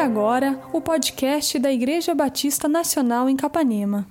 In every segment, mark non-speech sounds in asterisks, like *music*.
agora o podcast da Igreja Batista Nacional em Capanema.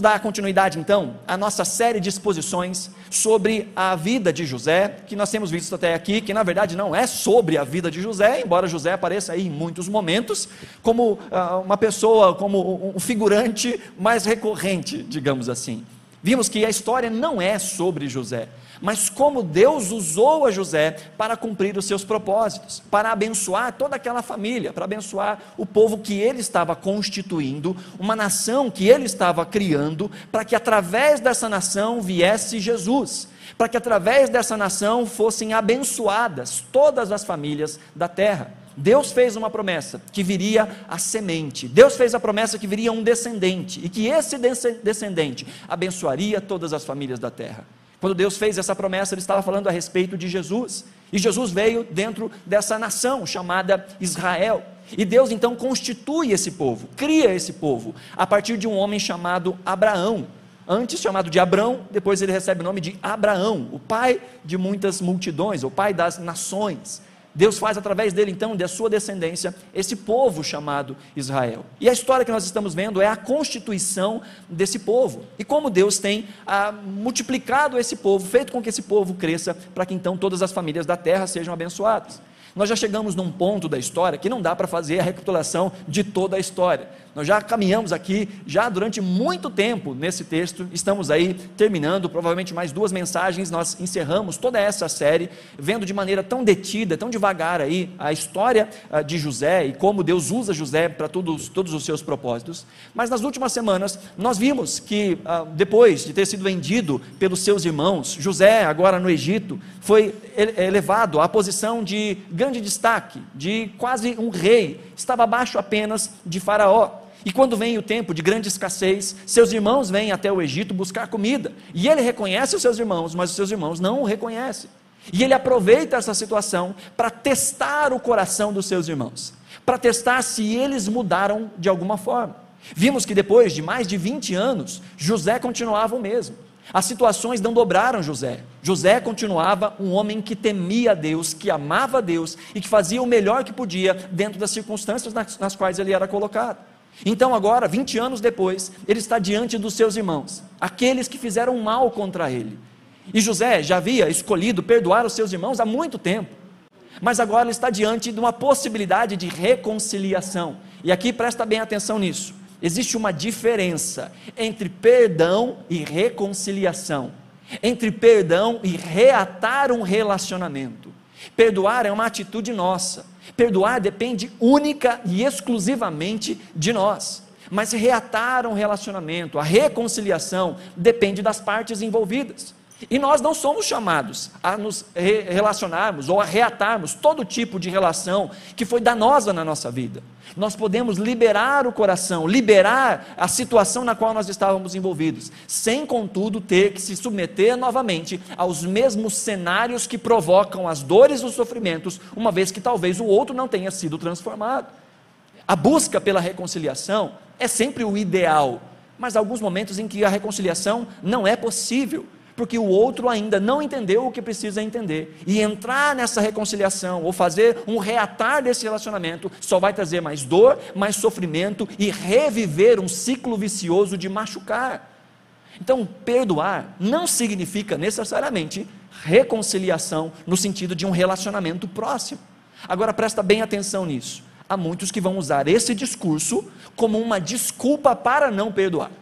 Dar continuidade então à nossa série de exposições sobre a vida de José, que nós temos visto até aqui, que na verdade não é sobre a vida de José, embora José apareça aí em muitos momentos como uh, uma pessoa, como um figurante mais recorrente, digamos assim. Vimos que a história não é sobre José, mas como Deus usou a José para cumprir os seus propósitos, para abençoar toda aquela família, para abençoar o povo que ele estava constituindo, uma nação que ele estava criando, para que através dessa nação viesse Jesus, para que através dessa nação fossem abençoadas todas as famílias da terra. Deus fez uma promessa que viria a semente. Deus fez a promessa que viria um descendente e que esse descendente abençoaria todas as famílias da terra. Quando Deus fez essa promessa, Ele estava falando a respeito de Jesus. E Jesus veio dentro dessa nação chamada Israel. E Deus então constitui esse povo, cria esse povo, a partir de um homem chamado Abraão. Antes chamado de Abrão, depois ele recebe o nome de Abraão, o pai de muitas multidões, o pai das nações. Deus faz através dele, então, da sua descendência, esse povo chamado Israel. E a história que nós estamos vendo é a constituição desse povo. E como Deus tem ah, multiplicado esse povo, feito com que esse povo cresça, para que então todas as famílias da terra sejam abençoadas. Nós já chegamos num ponto da história que não dá para fazer a recapitulação de toda a história. Nós já caminhamos aqui, já durante muito tempo nesse texto, estamos aí terminando, provavelmente mais duas mensagens, nós encerramos toda essa série, vendo de maneira tão detida, tão devagar aí, a história ah, de José e como Deus usa José para todos, todos os seus propósitos. Mas nas últimas semanas, nós vimos que ah, depois de ter sido vendido pelos seus irmãos, José, agora no Egito, foi elevado à posição de grande destaque, de quase um rei, estava abaixo apenas de Faraó. E quando vem o tempo de grande escassez, seus irmãos vêm até o Egito buscar comida. E ele reconhece os seus irmãos, mas os seus irmãos não o reconhecem. E ele aproveita essa situação para testar o coração dos seus irmãos, para testar se eles mudaram de alguma forma. Vimos que depois de mais de 20 anos, José continuava o mesmo. As situações não dobraram José. José continuava um homem que temia Deus, que amava Deus e que fazia o melhor que podia dentro das circunstâncias nas, quais ele era colocado. Então, agora, 20 anos depois, ele está diante dos seus irmãos, aqueles que fizeram mal contra ele. E José já havia escolhido perdoar os seus irmãos há muito tempo, mas agora ele está diante de uma possibilidade de reconciliação. E aqui presta bem atenção nisso. Existe uma diferença entre perdão e reconciliação, entre perdão e reatar um relacionamento. Perdoar é uma atitude nossa. Perdoar depende única e exclusivamente de nós. Mas reatar um relacionamento, a reconciliação, depende das partes envolvidas. E nós não somos chamados a nos relacionarmos ou a reatarmos todo tipo de relação que foi danosa na nossa vida. Nós podemos liberar o coração, liberar a situação na qual nós estávamos envolvidos, sem contudo ter que se submeter novamente aos mesmos cenários que provocam as dores e os sofrimentos, uma vez que talvez o outro não tenha sido transformado. A busca pela reconciliação é sempre o ideal, mas há alguns momentos em que a reconciliação não é possível porque o outro ainda não entendeu o que precisa entender. E entrar nessa reconciliação ou fazer um reatar desse relacionamento só vai trazer mais dor, mais sofrimento e reviver um ciclo vicioso de machucar. Então, perdoar não significa necessariamente reconciliação no sentido de um relacionamento próximo. Agora presta bem atenção nisso. Há muitos que vão usar esse discurso como uma desculpa para não perdoar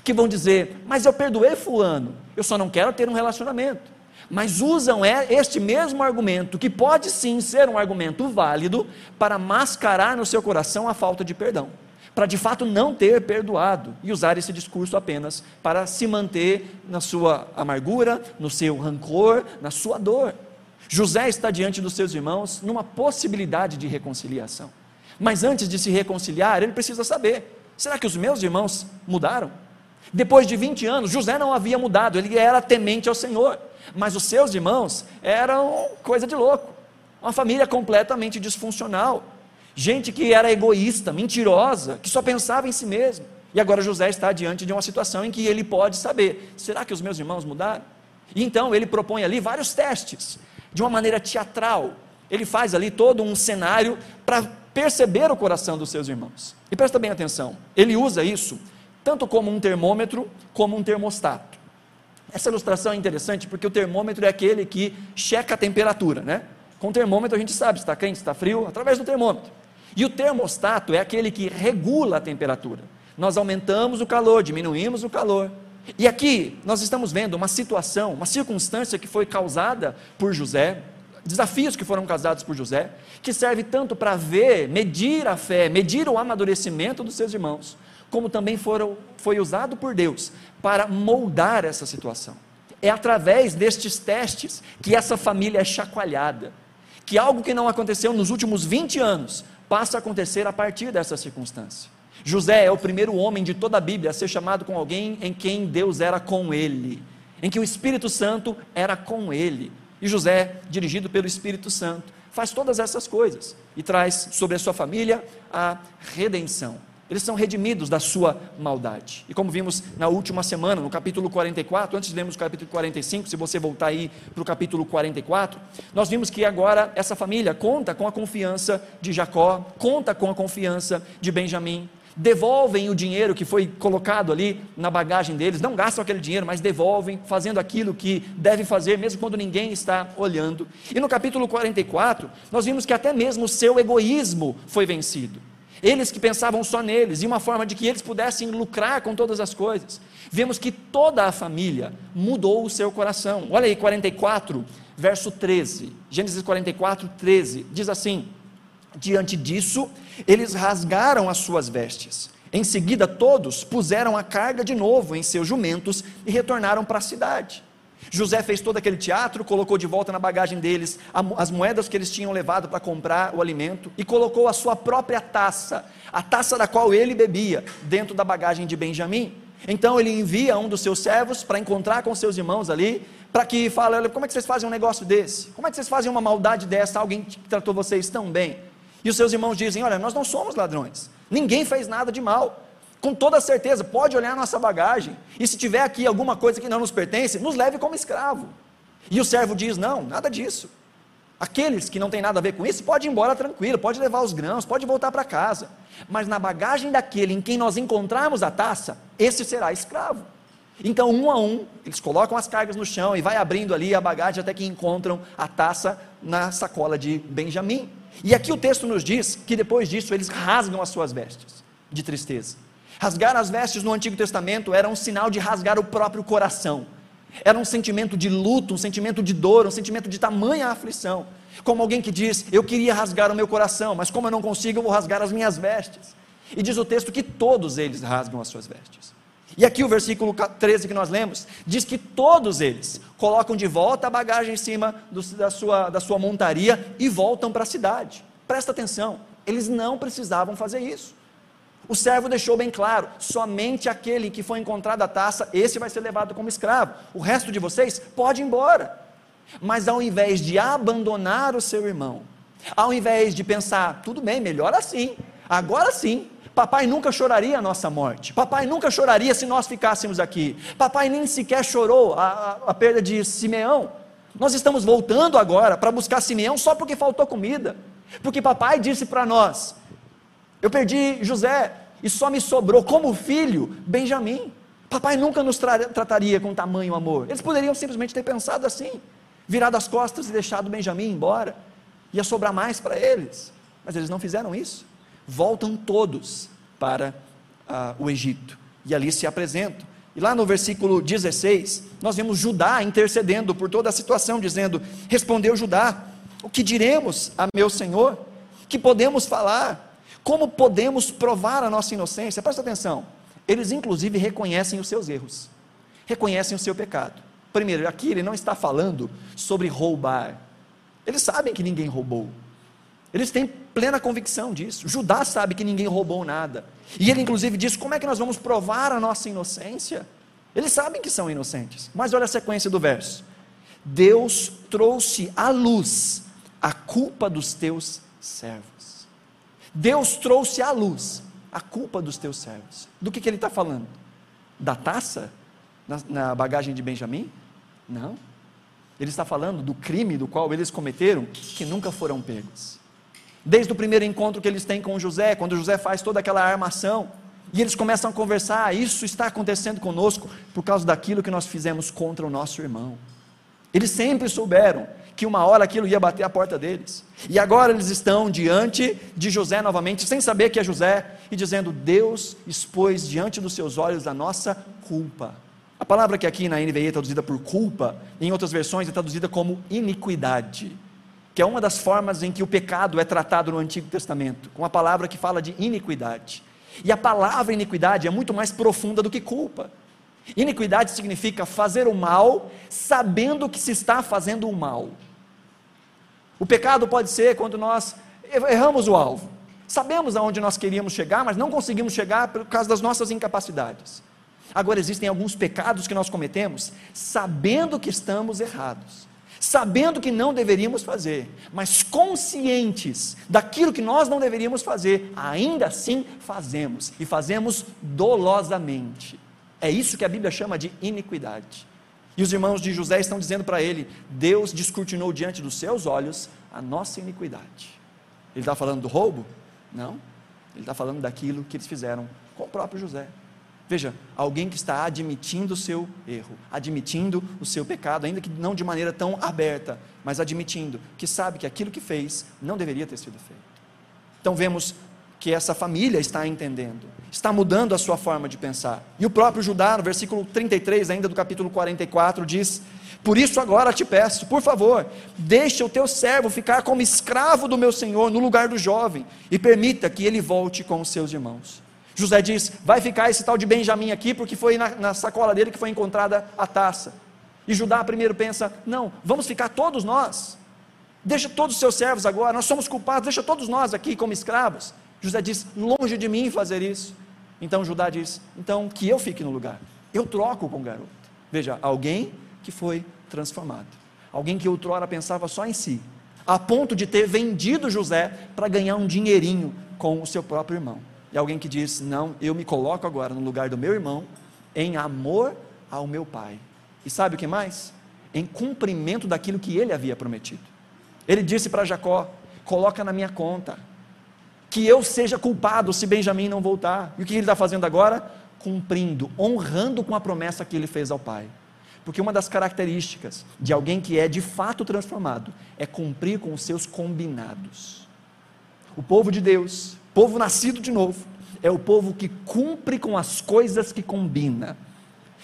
que vão dizer: Mas eu perdoei Fulano, eu só não quero ter um relacionamento. Mas usam é, este mesmo argumento, que pode sim ser um argumento válido, para mascarar no seu coração a falta de perdão, para de fato não ter perdoado e usar esse discurso apenas para se manter na sua amargura, no seu rancor, na sua dor. José está diante dos seus irmãos numa possibilidade de reconciliação. Mas antes de se reconciliar, ele precisa saber: será que os meus irmãos mudaram? Depois de 20 anos, José não havia mudado, ele era temente ao Senhor, mas os seus irmãos eram coisa de louco, uma família completamente disfuncional, gente que era egoísta, mentirosa, que só pensava em si mesmo. E agora José está diante de uma situação em que ele pode saber: será que os meus irmãos mudaram? E então ele propõe ali vários testes, de uma maneira teatral. Ele faz ali todo um cenário para perceber o coração dos seus irmãos. E presta bem atenção, ele usa isso tanto como um termômetro, como um termostato. Essa ilustração é interessante porque o termômetro é aquele que checa a temperatura, né? Com o termômetro a gente sabe se está quente, se está frio, através do termômetro. E o termostato é aquele que regula a temperatura. Nós aumentamos o calor, diminuímos o calor. E aqui nós estamos vendo uma situação, uma circunstância que foi causada por José, desafios que foram causados por José, que serve tanto para ver, medir a fé, medir o amadurecimento dos seus irmãos, como também foram, foi usado por Deus para moldar essa situação. É através destes testes que essa família é chacoalhada, que algo que não aconteceu nos últimos 20 anos passa a acontecer a partir dessa circunstância. José é o primeiro homem de toda a Bíblia a ser chamado com alguém em quem Deus era com ele, em que o Espírito Santo era com ele. E José, dirigido pelo Espírito Santo, faz todas essas coisas e traz sobre a sua família a redenção. Eles são redimidos da sua maldade. E como vimos na última semana, no capítulo 44, antes de lermos o capítulo 45, se você voltar aí para o capítulo 44, nós vimos que agora essa família conta com a confiança de Jacó, conta com a confiança de Benjamim, devolvem o dinheiro que foi colocado ali na bagagem deles, não gastam aquele dinheiro, mas devolvem, fazendo aquilo que deve fazer, mesmo quando ninguém está olhando. E no capítulo 44, nós vimos que até mesmo o seu egoísmo foi vencido. Eles que pensavam só neles, e uma forma de que eles pudessem lucrar com todas as coisas. Vemos que toda a família mudou o seu coração. Olha aí, 44, verso 13. Gênesis 44, 13. Diz assim: Diante disso, eles rasgaram as suas vestes. Em seguida, todos puseram a carga de novo em seus jumentos e retornaram para a cidade. José fez todo aquele teatro, colocou de volta na bagagem deles as moedas que eles tinham levado para comprar o alimento e colocou a sua própria taça, a taça da qual ele bebia, dentro da bagagem de Benjamim. Então ele envia um dos seus servos para encontrar com seus irmãos ali, para que fale: como é que vocês fazem um negócio desse? Como é que vocês fazem uma maldade dessa? Alguém que tratou vocês tão bem? E os seus irmãos dizem: Olha, nós não somos ladrões, ninguém fez nada de mal. Com toda certeza, pode olhar nossa bagagem, e se tiver aqui alguma coisa que não nos pertence, nos leve como escravo. E o servo diz: Não, nada disso. Aqueles que não têm nada a ver com isso, pode ir embora tranquilo, pode levar os grãos, pode voltar para casa. Mas na bagagem daquele em quem nós encontrarmos a taça, esse será escravo. Então, um a um, eles colocam as cargas no chão e vai abrindo ali a bagagem até que encontram a taça na sacola de Benjamim. E aqui o texto nos diz que depois disso eles rasgam as suas vestes de tristeza. Rasgar as vestes no Antigo Testamento era um sinal de rasgar o próprio coração. Era um sentimento de luto, um sentimento de dor, um sentimento de tamanha aflição. Como alguém que diz: Eu queria rasgar o meu coração, mas como eu não consigo, eu vou rasgar as minhas vestes. E diz o texto que todos eles rasgam as suas vestes. E aqui o versículo 13 que nós lemos diz que todos eles colocam de volta a bagagem em cima do, da, sua, da sua montaria e voltam para a cidade. Presta atenção, eles não precisavam fazer isso. O servo deixou bem claro: somente aquele que foi encontrado a taça, esse vai ser levado como escravo. O resto de vocês pode ir embora. Mas ao invés de abandonar o seu irmão, ao invés de pensar, tudo bem, melhor assim, agora sim, Papai nunca choraria a nossa morte. Papai nunca choraria se nós ficássemos aqui. Papai nem sequer chorou a, a, a perda de Simeão. Nós estamos voltando agora para buscar Simeão só porque faltou comida. Porque papai disse para nós: Eu perdi José e só me sobrou como filho Benjamim. Papai nunca nos tra trataria com tamanho amor. Eles poderiam simplesmente ter pensado assim, virado as costas e deixado Benjamim embora. Ia sobrar mais para eles. Mas eles não fizeram isso voltam todos para ah, o Egito e ali se apresentam. E lá no versículo 16, nós vemos Judá intercedendo por toda a situação, dizendo: Respondeu Judá, o que diremos a meu senhor? Que podemos falar? Como podemos provar a nossa inocência? Presta atenção, eles inclusive reconhecem os seus erros, reconhecem o seu pecado. Primeiro, aqui ele não está falando sobre roubar, eles sabem que ninguém roubou, eles têm plena convicção disso. Judá sabe que ninguém roubou nada. E ele, inclusive, diz: como é que nós vamos provar a nossa inocência? Eles sabem que são inocentes. Mas olha a sequência do verso: Deus trouxe à luz a culpa dos teus servos. Deus trouxe à luz a culpa dos teus servos. Do que, que ele está falando? Da taça na, na bagagem de Benjamim? Não. Ele está falando do crime do qual eles cometeram que nunca foram pegos. Desde o primeiro encontro que eles têm com José, quando José faz toda aquela armação, e eles começam a conversar: ah, isso está acontecendo conosco por causa daquilo que nós fizemos contra o nosso irmão. Eles sempre souberam que uma hora aquilo ia bater a porta deles. E agora eles estão diante de José novamente, sem saber que é José, e dizendo: Deus expôs diante dos seus olhos a nossa culpa. A palavra que aqui na NVI é traduzida por culpa, em outras versões é traduzida como iniquidade, que é uma das formas em que o pecado é tratado no Antigo Testamento, com a palavra que fala de iniquidade. E a palavra iniquidade é muito mais profunda do que culpa. Iniquidade significa fazer o mal sabendo que se está fazendo o mal. O pecado pode ser quando nós erramos o alvo. Sabemos aonde nós queríamos chegar, mas não conseguimos chegar por causa das nossas incapacidades. Agora, existem alguns pecados que nós cometemos sabendo que estamos errados, sabendo que não deveríamos fazer, mas conscientes daquilo que nós não deveríamos fazer, ainda assim fazemos, e fazemos dolosamente. É isso que a Bíblia chama de iniquidade. E os irmãos de José estão dizendo para ele: Deus descortinou diante dos seus olhos a nossa iniquidade. Ele está falando do roubo? Não. Ele está falando daquilo que eles fizeram com o próprio José. Veja, alguém que está admitindo o seu erro, admitindo o seu pecado, ainda que não de maneira tão aberta, mas admitindo que sabe que aquilo que fez não deveria ter sido feito. Então vemos que essa família está entendendo, está mudando a sua forma de pensar. E o próprio Judá, no versículo 33, ainda do capítulo 44, diz: Por isso agora te peço, por favor, deixe o teu servo ficar como escravo do meu senhor no lugar do jovem, e permita que ele volte com os seus irmãos. José diz: Vai ficar esse tal de Benjamim aqui, porque foi na, na sacola dele que foi encontrada a taça. E Judá primeiro pensa: Não, vamos ficar todos nós. Deixa todos os seus servos agora, nós somos culpados, deixa todos nós aqui como escravos. José diz: longe de mim fazer isso. Então Judá diz: então que eu fique no lugar. Eu troco com o garoto. Veja, alguém que foi transformado. Alguém que outrora pensava só em si, a ponto de ter vendido José para ganhar um dinheirinho com o seu próprio irmão. E alguém que diz: Não, eu me coloco agora no lugar do meu irmão, em amor ao meu pai. E sabe o que mais? Em cumprimento daquilo que ele havia prometido. Ele disse para Jacó: Coloca na minha conta, que eu seja culpado se Benjamim não voltar. E o que ele está fazendo agora? Cumprindo, honrando com a promessa que ele fez ao pai. Porque uma das características de alguém que é de fato transformado é cumprir com os seus combinados. O povo de Deus, povo nascido de novo, é o povo que cumpre com as coisas que combina.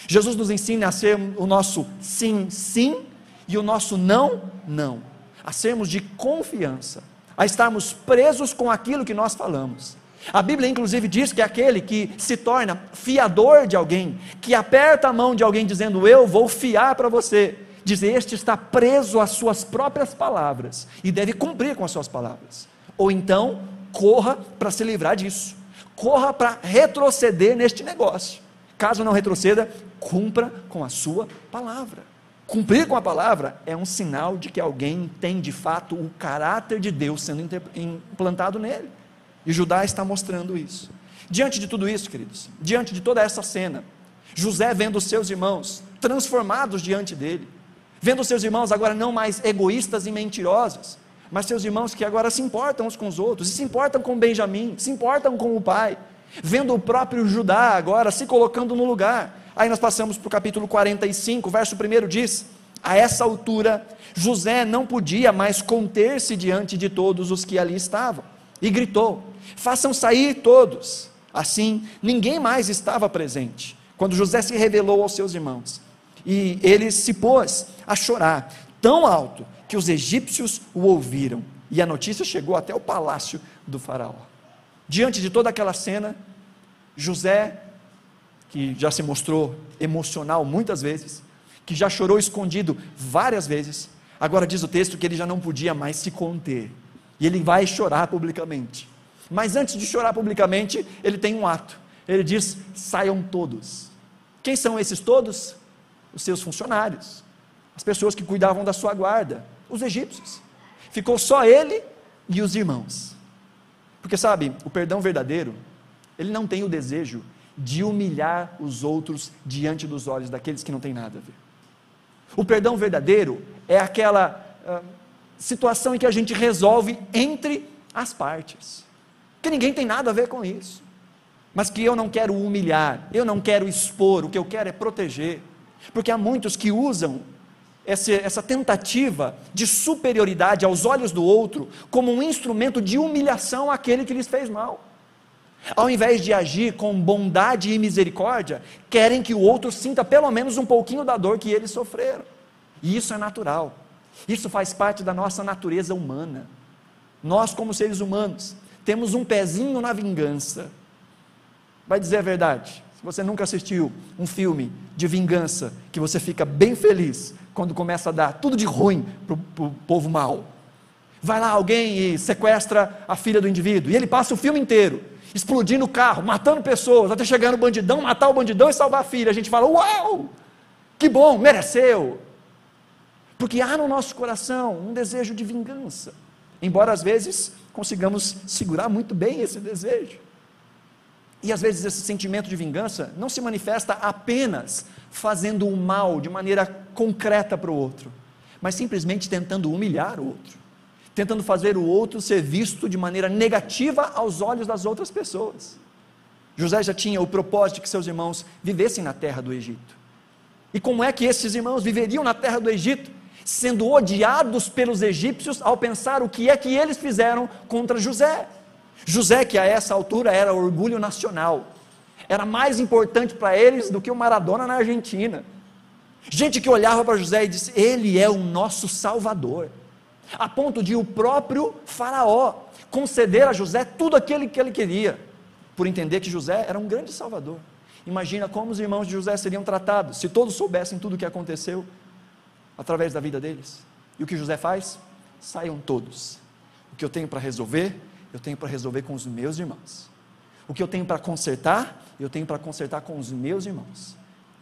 Jesus nos ensina a ser o nosso sim, sim e o nosso não, não. A sermos de confiança a estarmos presos com aquilo que nós falamos. A Bíblia, inclusive, diz que aquele que se torna fiador de alguém, que aperta a mão de alguém dizendo eu vou fiar para você, diz este está preso às suas próprias palavras e deve cumprir com as suas palavras. Ou então, corra para se livrar disso, corra para retroceder neste negócio. Caso não retroceda, cumpra com a sua palavra. Cumprir com a palavra é um sinal de que alguém tem de fato o caráter de Deus sendo implantado nele. E Judá está mostrando isso. Diante de tudo isso, queridos, diante de toda essa cena, José vendo seus irmãos transformados diante dele, vendo seus irmãos agora não mais egoístas e mentirosos, mas seus irmãos que agora se importam uns com os outros, e se importam com Benjamim, se importam com o pai, vendo o próprio Judá agora se colocando no lugar, Aí nós passamos para o capítulo 45, verso 1 diz: A essa altura, José não podia mais conter-se diante de todos os que ali estavam, e gritou: Façam sair todos. Assim, ninguém mais estava presente, quando José se revelou aos seus irmãos. E ele se pôs a chorar, tão alto que os egípcios o ouviram. E a notícia chegou até o palácio do Faraó. Diante de toda aquela cena, José que já se mostrou emocional muitas vezes, que já chorou escondido várias vezes, agora diz o texto que ele já não podia mais se conter, e ele vai chorar publicamente. Mas antes de chorar publicamente, ele tem um ato. Ele diz: saiam todos. Quem são esses todos? Os seus funcionários, as pessoas que cuidavam da sua guarda, os egípcios. Ficou só ele e os irmãos. Porque sabe, o perdão verdadeiro, ele não tem o desejo de humilhar os outros diante dos olhos daqueles que não têm nada a ver. O perdão verdadeiro é aquela uh, situação em que a gente resolve entre as partes. Que ninguém tem nada a ver com isso. Mas que eu não quero humilhar, eu não quero expor, o que eu quero é proteger. Porque há muitos que usam essa, essa tentativa de superioridade aos olhos do outro como um instrumento de humilhação àquele que lhes fez mal. Ao invés de agir com bondade e misericórdia, querem que o outro sinta pelo menos um pouquinho da dor que eles sofreram. E isso é natural. Isso faz parte da nossa natureza humana. Nós, como seres humanos, temos um pezinho na vingança. Vai dizer a verdade. Se você nunca assistiu um filme de vingança, que você fica bem feliz quando começa a dar tudo de ruim para o povo mau. Vai lá alguém e sequestra a filha do indivíduo, e ele passa o filme inteiro explodindo o carro, matando pessoas, até chegar no bandidão, matar o bandidão e salvar a filha. A gente fala: Uau! Que bom, mereceu. Porque há no nosso coração um desejo de vingança, embora às vezes consigamos segurar muito bem esse desejo. E às vezes esse sentimento de vingança não se manifesta apenas fazendo o mal de maneira concreta para o outro, mas simplesmente tentando humilhar o outro tentando fazer o outro ser visto de maneira negativa aos olhos das outras pessoas. José já tinha o propósito de que seus irmãos vivessem na terra do Egito. E como é que esses irmãos viveriam na terra do Egito? Sendo odiados pelos egípcios ao pensar o que é que eles fizeram contra José. José, que a essa altura era orgulho nacional, era mais importante para eles do que o Maradona na Argentina. Gente que olhava para José e disse: Ele é o nosso Salvador a ponto de o próprio Faraó conceder a José tudo aquilo que ele queria, por entender que José era um grande salvador. Imagina como os irmãos de José seriam tratados se todos soubessem tudo o que aconteceu através da vida deles. E o que José faz? Saiam todos. O que eu tenho para resolver, eu tenho para resolver com os meus irmãos. O que eu tenho para consertar, eu tenho para consertar com os meus irmãos.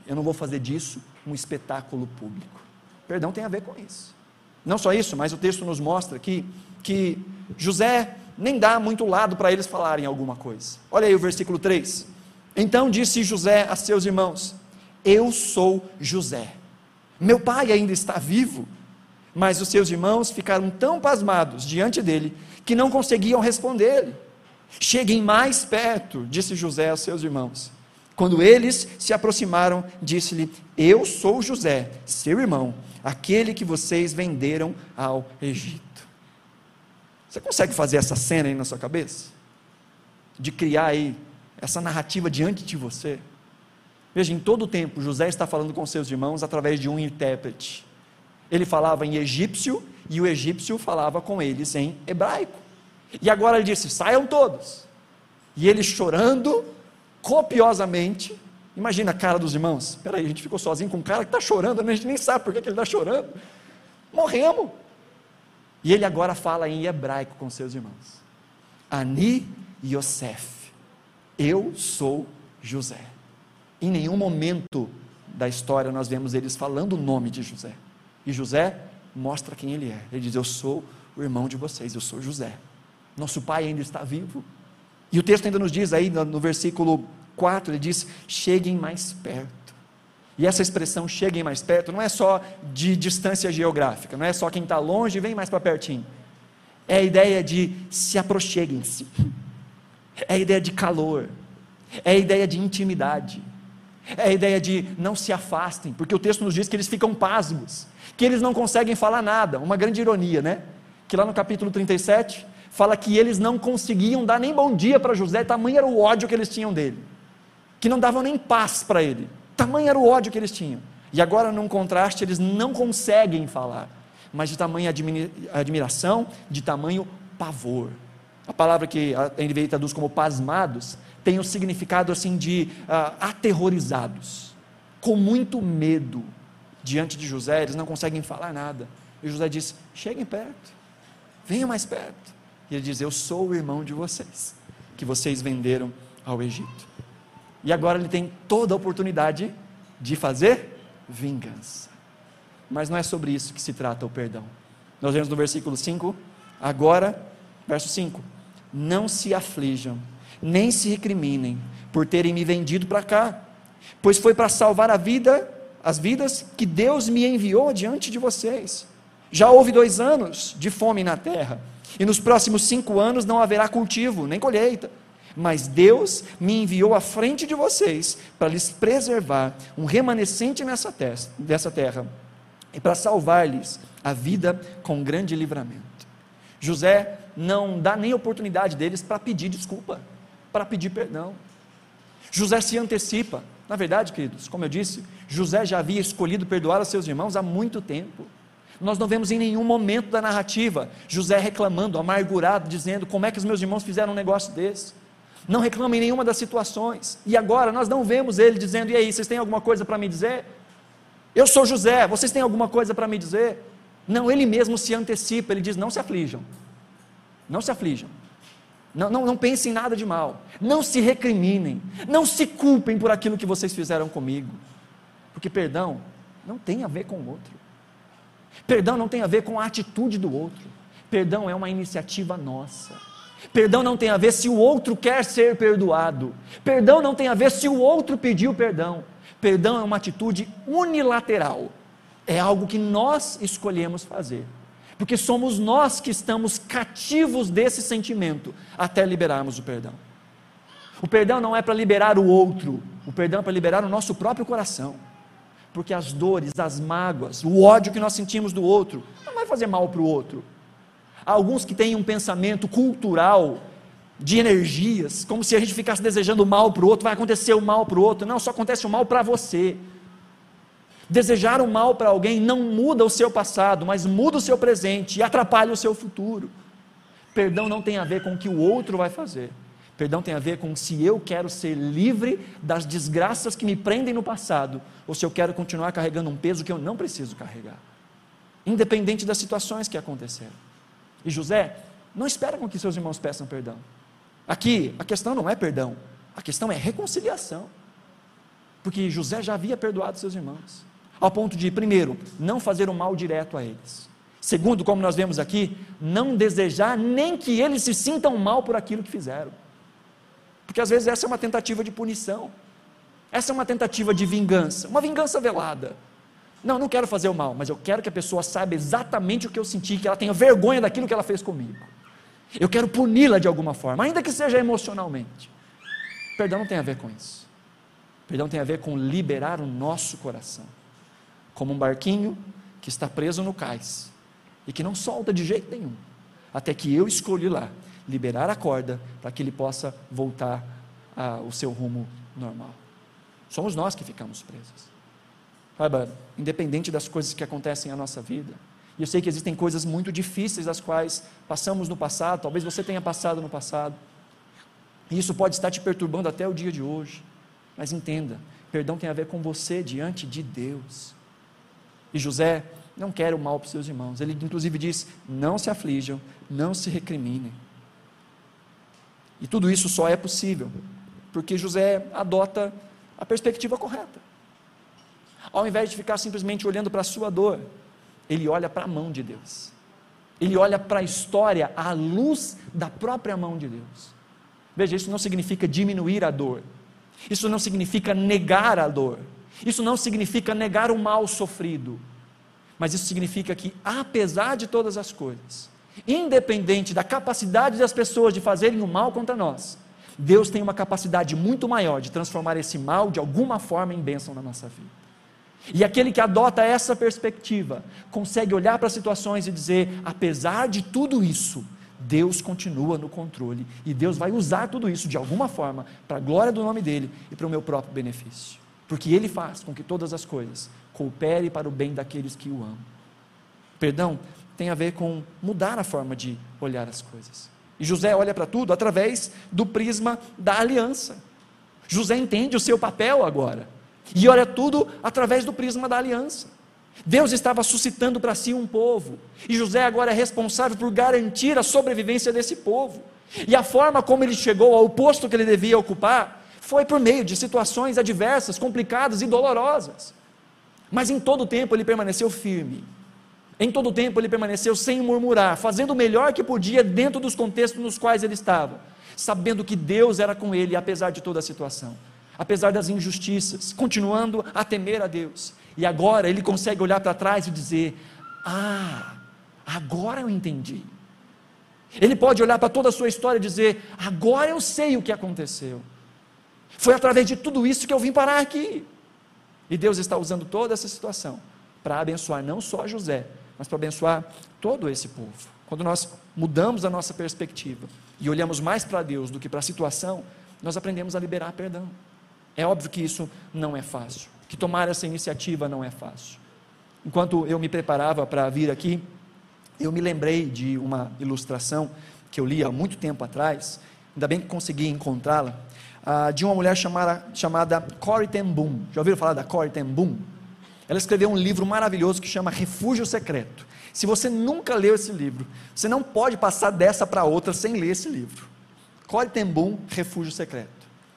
Eu não vou fazer disso um espetáculo público. Perdão tem a ver com isso. Não só isso, mas o texto nos mostra que, que José nem dá muito lado para eles falarem alguma coisa. Olha aí o versículo 3. Então disse José a seus irmãos: Eu sou José. Meu pai ainda está vivo. Mas os seus irmãos ficaram tão pasmados diante dele que não conseguiam responder-lhe. Cheguem mais perto, disse José aos seus irmãos. Quando eles se aproximaram, disse-lhe: Eu sou José, seu irmão, aquele que vocês venderam ao Egito. Você consegue fazer essa cena aí na sua cabeça? De criar aí essa narrativa diante de você? Veja, em todo o tempo, José está falando com seus irmãos através de um intérprete. Ele falava em egípcio e o egípcio falava com eles em hebraico. E agora ele disse: saiam todos. E eles chorando, copiosamente. Imagina a cara dos irmãos. Espera aí, a gente ficou sozinho com um cara que está chorando, a gente nem sabe por que, ele está chorando. Morremos. E ele agora fala em hebraico com seus irmãos. Ani Yosef. Eu sou José. Em nenhum momento da história nós vemos eles falando o nome de José. E José mostra quem ele é. Ele diz: Eu sou o irmão de vocês, eu sou José. Nosso pai ainda está vivo. E o texto ainda nos diz aí no versículo 4, ele diz: cheguem mais perto. E essa expressão cheguem mais perto não é só de distância geográfica, não é só quem está longe vem mais para pertinho. É a ideia de se aproxeguem-se. É a ideia de calor. É a ideia de intimidade. É a ideia de não se afastem, porque o texto nos diz que eles ficam pasmos, que eles não conseguem falar nada. Uma grande ironia, né? Que lá no capítulo 37, fala que eles não conseguiam dar nem bom dia para José, tamanho era o ódio que eles tinham dele, que não davam nem paz para ele, tamanho era o ódio que eles tinham. E agora, num contraste, eles não conseguem falar, mas de tamanho admiração, de tamanho pavor. A palavra que a NVI traduz como pasmados tem o significado assim de uh, aterrorizados, com muito medo diante de José, eles não conseguem falar nada. E José diz: cheguem perto, venham mais perto. E ele diz: Eu sou o irmão de vocês, que vocês venderam ao Egito. E agora ele tem toda a oportunidade de fazer vingança. Mas não é sobre isso que se trata o perdão. Nós vemos no versículo 5, agora, verso 5: Não se aflijam, nem se recriminem por terem me vendido para cá, pois foi para salvar a vida, as vidas que Deus me enviou diante de vocês. Já houve dois anos de fome na terra e nos próximos cinco anos não haverá cultivo, nem colheita. Mas Deus me enviou à frente de vocês para lhes preservar um remanescente nessa, dessa terra e para salvar-lhes a vida com grande livramento. José não dá nem oportunidade deles para pedir desculpa, para pedir perdão. José se antecipa. Na verdade, queridos, como eu disse, José já havia escolhido perdoar os seus irmãos há muito tempo. Nós não vemos em nenhum momento da narrativa José reclamando, amargurado, dizendo como é que os meus irmãos fizeram um negócio desse. Não reclama em nenhuma das situações. E agora nós não vemos ele dizendo: e aí, vocês têm alguma coisa para me dizer? Eu sou José, vocês têm alguma coisa para me dizer? Não, ele mesmo se antecipa, ele diz: não se aflijam, não se aflijam, não, não, não pensem em nada de mal, não se recriminem, não se culpem por aquilo que vocês fizeram comigo, porque perdão não tem a ver com o outro. Perdão não tem a ver com a atitude do outro. Perdão é uma iniciativa nossa. Perdão não tem a ver se o outro quer ser perdoado. Perdão não tem a ver se o outro pediu perdão. Perdão é uma atitude unilateral. É algo que nós escolhemos fazer. Porque somos nós que estamos cativos desse sentimento até liberarmos o perdão. O perdão não é para liberar o outro, o perdão é para liberar o nosso próprio coração porque as dores, as mágoas, o ódio que nós sentimos do outro, não vai fazer mal para o outro. Alguns que têm um pensamento cultural de energias, como se a gente ficasse desejando mal para o outro, vai acontecer o mal para o outro. Não, só acontece o mal para você. Desejar o mal para alguém não muda o seu passado, mas muda o seu presente e atrapalha o seu futuro. Perdão não tem a ver com o que o outro vai fazer. Perdão tem a ver com se eu quero ser livre das desgraças que me prendem no passado, ou se eu quero continuar carregando um peso que eu não preciso carregar, independente das situações que aconteceram. E José, não espera com que seus irmãos peçam perdão. Aqui, a questão não é perdão, a questão é reconciliação. Porque José já havia perdoado seus irmãos, ao ponto de, primeiro, não fazer o mal direto a eles. Segundo, como nós vemos aqui, não desejar nem que eles se sintam mal por aquilo que fizeram. Porque às vezes essa é uma tentativa de punição. Essa é uma tentativa de vingança, uma vingança velada. Não, não quero fazer o mal, mas eu quero que a pessoa saiba exatamente o que eu senti, que ela tenha vergonha daquilo que ela fez comigo. Eu quero puni-la de alguma forma, ainda que seja emocionalmente. Perdão não tem a ver com isso. Perdão tem a ver com liberar o nosso coração, como um barquinho que está preso no cais e que não solta de jeito nenhum, até que eu escolhi lá liberar a corda para que ele possa voltar ao seu rumo normal. Somos nós que ficamos presos. Independente das coisas que acontecem na nossa vida, e eu sei que existem coisas muito difíceis das quais passamos no passado, talvez você tenha passado no passado, e isso pode estar te perturbando até o dia de hoje, mas entenda, perdão tem a ver com você diante de Deus. E José não quer o mal para os seus irmãos, ele inclusive diz: não se aflijam, não se recriminem. E tudo isso só é possível porque José adota a perspectiva correta. Ao invés de ficar simplesmente olhando para a sua dor, ele olha para a mão de Deus. Ele olha para a história à luz da própria mão de Deus. Veja, isso não significa diminuir a dor. Isso não significa negar a dor. Isso não significa negar o mal sofrido. Mas isso significa que, apesar de todas as coisas, independente da capacidade das pessoas de fazerem o mal contra nós, Deus tem uma capacidade muito maior de transformar esse mal de alguma forma em bênção na nossa vida. E aquele que adota essa perspectiva consegue olhar para situações e dizer: apesar de tudo isso, Deus continua no controle e Deus vai usar tudo isso de alguma forma para a glória do nome dele e para o meu próprio benefício. Porque ele faz com que todas as coisas cooperem para o bem daqueles que o amam. Perdão tem a ver com mudar a forma de olhar as coisas. E José olha para tudo através do prisma da aliança. José entende o seu papel agora. E olha tudo através do prisma da aliança. Deus estava suscitando para si um povo. E José agora é responsável por garantir a sobrevivência desse povo. E a forma como ele chegou ao posto que ele devia ocupar foi por meio de situações adversas, complicadas e dolorosas. Mas em todo tempo ele permaneceu firme em todo tempo ele permaneceu sem murmurar, fazendo o melhor que podia dentro dos contextos nos quais ele estava, sabendo que Deus era com ele, apesar de toda a situação, apesar das injustiças, continuando a temer a Deus. E agora ele consegue olhar para trás e dizer: Ah, agora eu entendi. Ele pode olhar para toda a sua história e dizer: agora eu sei o que aconteceu. Foi através de tudo isso que eu vim parar aqui. E Deus está usando toda essa situação para abençoar não só José, mas para abençoar todo esse povo. Quando nós mudamos a nossa perspectiva e olhamos mais para Deus do que para a situação, nós aprendemos a liberar perdão. É óbvio que isso não é fácil, que tomar essa iniciativa não é fácil. Enquanto eu me preparava para vir aqui, eu me lembrei de uma ilustração que eu li há muito tempo atrás, ainda bem que consegui encontrá-la, uh, de uma mulher chamada, chamada Corrie ten Boom. Já ouviram falar da Corrie ten Boom? Ela escreveu um livro maravilhoso que chama Refúgio Secreto. Se você nunca leu esse livro, você não pode passar dessa para outra sem ler esse livro. Corrie ten Boom, Refúgio Secreto.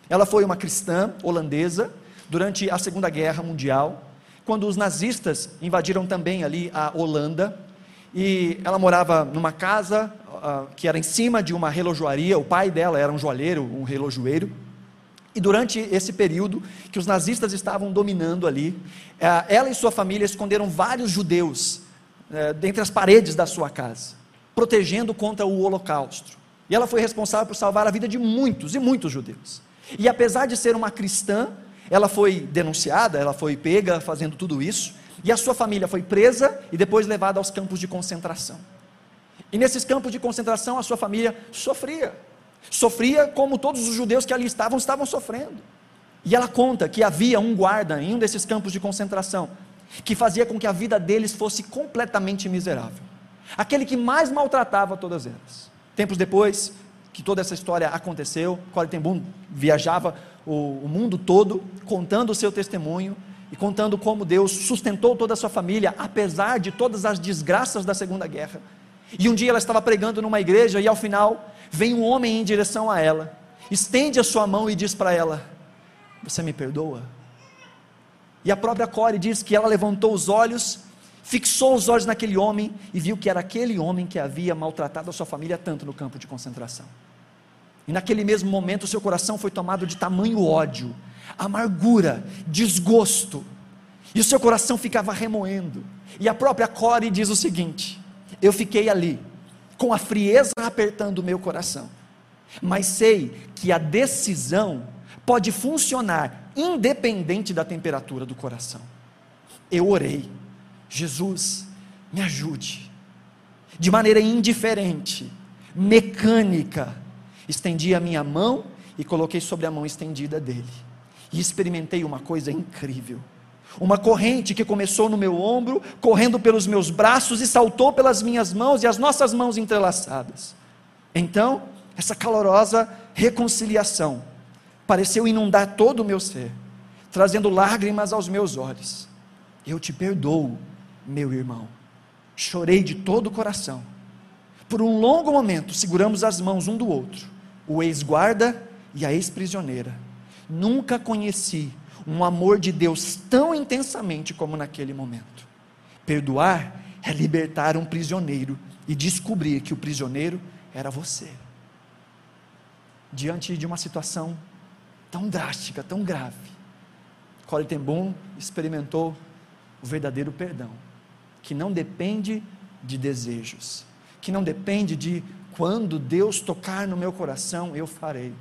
Ela foi uma cristã holandesa durante a Segunda Guerra Mundial, quando os nazistas invadiram também ali a Holanda, e ela morava numa casa uh, que era em cima de uma relojoaria, o pai dela era um joalheiro, um relojoeiro, e durante esse período que os nazistas estavam dominando ali, uh, ela e sua família esconderam vários judeus uh, dentre as paredes da sua casa, protegendo contra o holocausto. E ela foi responsável por salvar a vida de muitos e muitos judeus. E apesar de ser uma cristã, ela foi denunciada, ela foi pega fazendo tudo isso, e a sua família foi presa e depois levada aos campos de concentração. E nesses campos de concentração a sua família sofria. Sofria como todos os judeus que ali estavam estavam sofrendo. E ela conta que havia um guarda em um desses campos de concentração que fazia com que a vida deles fosse completamente miserável. Aquele que mais maltratava todas elas. Tempos depois que toda essa história aconteceu, Corey ten Boom viajava o, o mundo todo contando o seu testemunho e contando como Deus sustentou toda a sua família, apesar de todas as desgraças da Segunda Guerra. E um dia ela estava pregando numa igreja e ao final vem um homem em direção a ela, estende a sua mão e diz para ela: Você me perdoa? E a própria Core diz que ela levantou os olhos, fixou os olhos naquele homem e viu que era aquele homem que havia maltratado a sua família tanto no campo de concentração. E naquele mesmo momento, seu coração foi tomado de tamanho ódio, amargura, desgosto, e o seu coração ficava remoendo. E a própria Core diz o seguinte: Eu fiquei ali, com a frieza apertando o meu coração, mas sei que a decisão pode funcionar independente da temperatura do coração. Eu orei, Jesus, me ajude, de maneira indiferente, mecânica, estendi a minha mão e coloquei sobre a mão estendida dele. E experimentei uma coisa incrível. Uma corrente que começou no meu ombro, correndo pelos meus braços e saltou pelas minhas mãos e as nossas mãos entrelaçadas. Então, essa calorosa reconciliação pareceu inundar todo o meu ser, trazendo lágrimas aos meus olhos. Eu te perdoo, meu irmão. Chorei de todo o coração. Por um longo momento, seguramos as mãos um do outro o ex-guarda e a ex-prisioneira. Nunca conheci um amor de Deus tão intensamente como naquele momento. Perdoar é libertar um prisioneiro e descobrir que o prisioneiro era você. Diante de uma situação tão drástica, tão grave, Corey ten Boom experimentou o verdadeiro perdão, que não depende de desejos, que não depende de quando Deus tocar no meu coração, eu farei.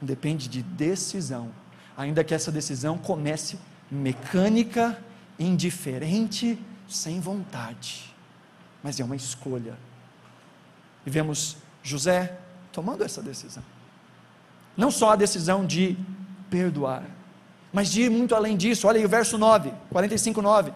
Depende de decisão, ainda que essa decisão comece mecânica, indiferente, sem vontade, mas é uma escolha. E vemos José tomando essa decisão. Não só a decisão de perdoar, mas de ir muito além disso. Olha aí o verso 9, 45, 9.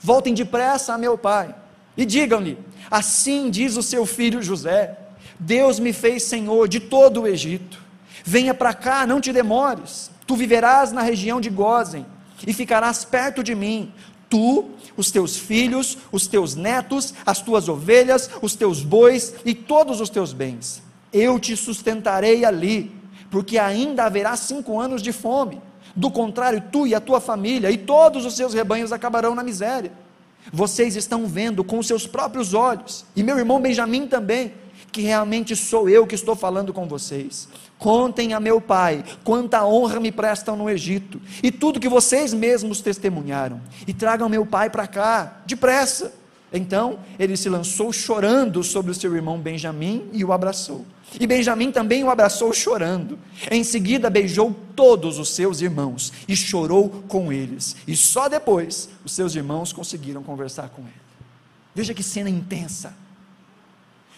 Voltem depressa a meu pai e digam-lhe: Assim diz o seu filho José: Deus me fez senhor de todo o Egito. Venha para cá, não te demores. Tu viverás na região de Gozen e ficarás perto de mim. Tu, os teus filhos, os teus netos, as tuas ovelhas, os teus bois e todos os teus bens. Eu te sustentarei ali, porque ainda haverá cinco anos de fome. Do contrário, tu e a tua família e todos os seus rebanhos acabarão na miséria. Vocês estão vendo com seus próprios olhos, e meu irmão Benjamim também, que realmente sou eu que estou falando com vocês. Contem a meu pai quanta honra me prestam no Egito e tudo que vocês mesmos testemunharam. E tragam meu pai para cá, depressa. Então ele se lançou chorando sobre o seu irmão Benjamim e o abraçou. E Benjamim também o abraçou chorando. Em seguida beijou todos os seus irmãos e chorou com eles. E só depois os seus irmãos conseguiram conversar com ele. Veja que cena intensa.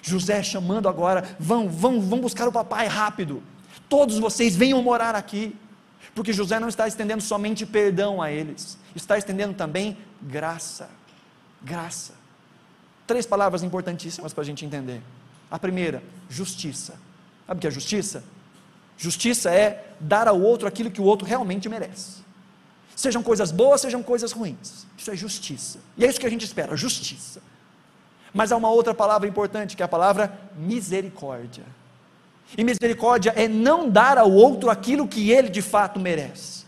José chamando agora, vão, vão, vão buscar o papai rápido. Todos vocês venham morar aqui. Porque José não está estendendo somente perdão a eles, está estendendo também graça. Graça. Três palavras importantíssimas para a gente entender. A primeira, justiça. Sabe o que é justiça? Justiça é dar ao outro aquilo que o outro realmente merece. Sejam coisas boas, sejam coisas ruins. Isso é justiça. E é isso que a gente espera, justiça. Mas há uma outra palavra importante, que é a palavra misericórdia. E misericórdia é não dar ao outro aquilo que ele de fato merece.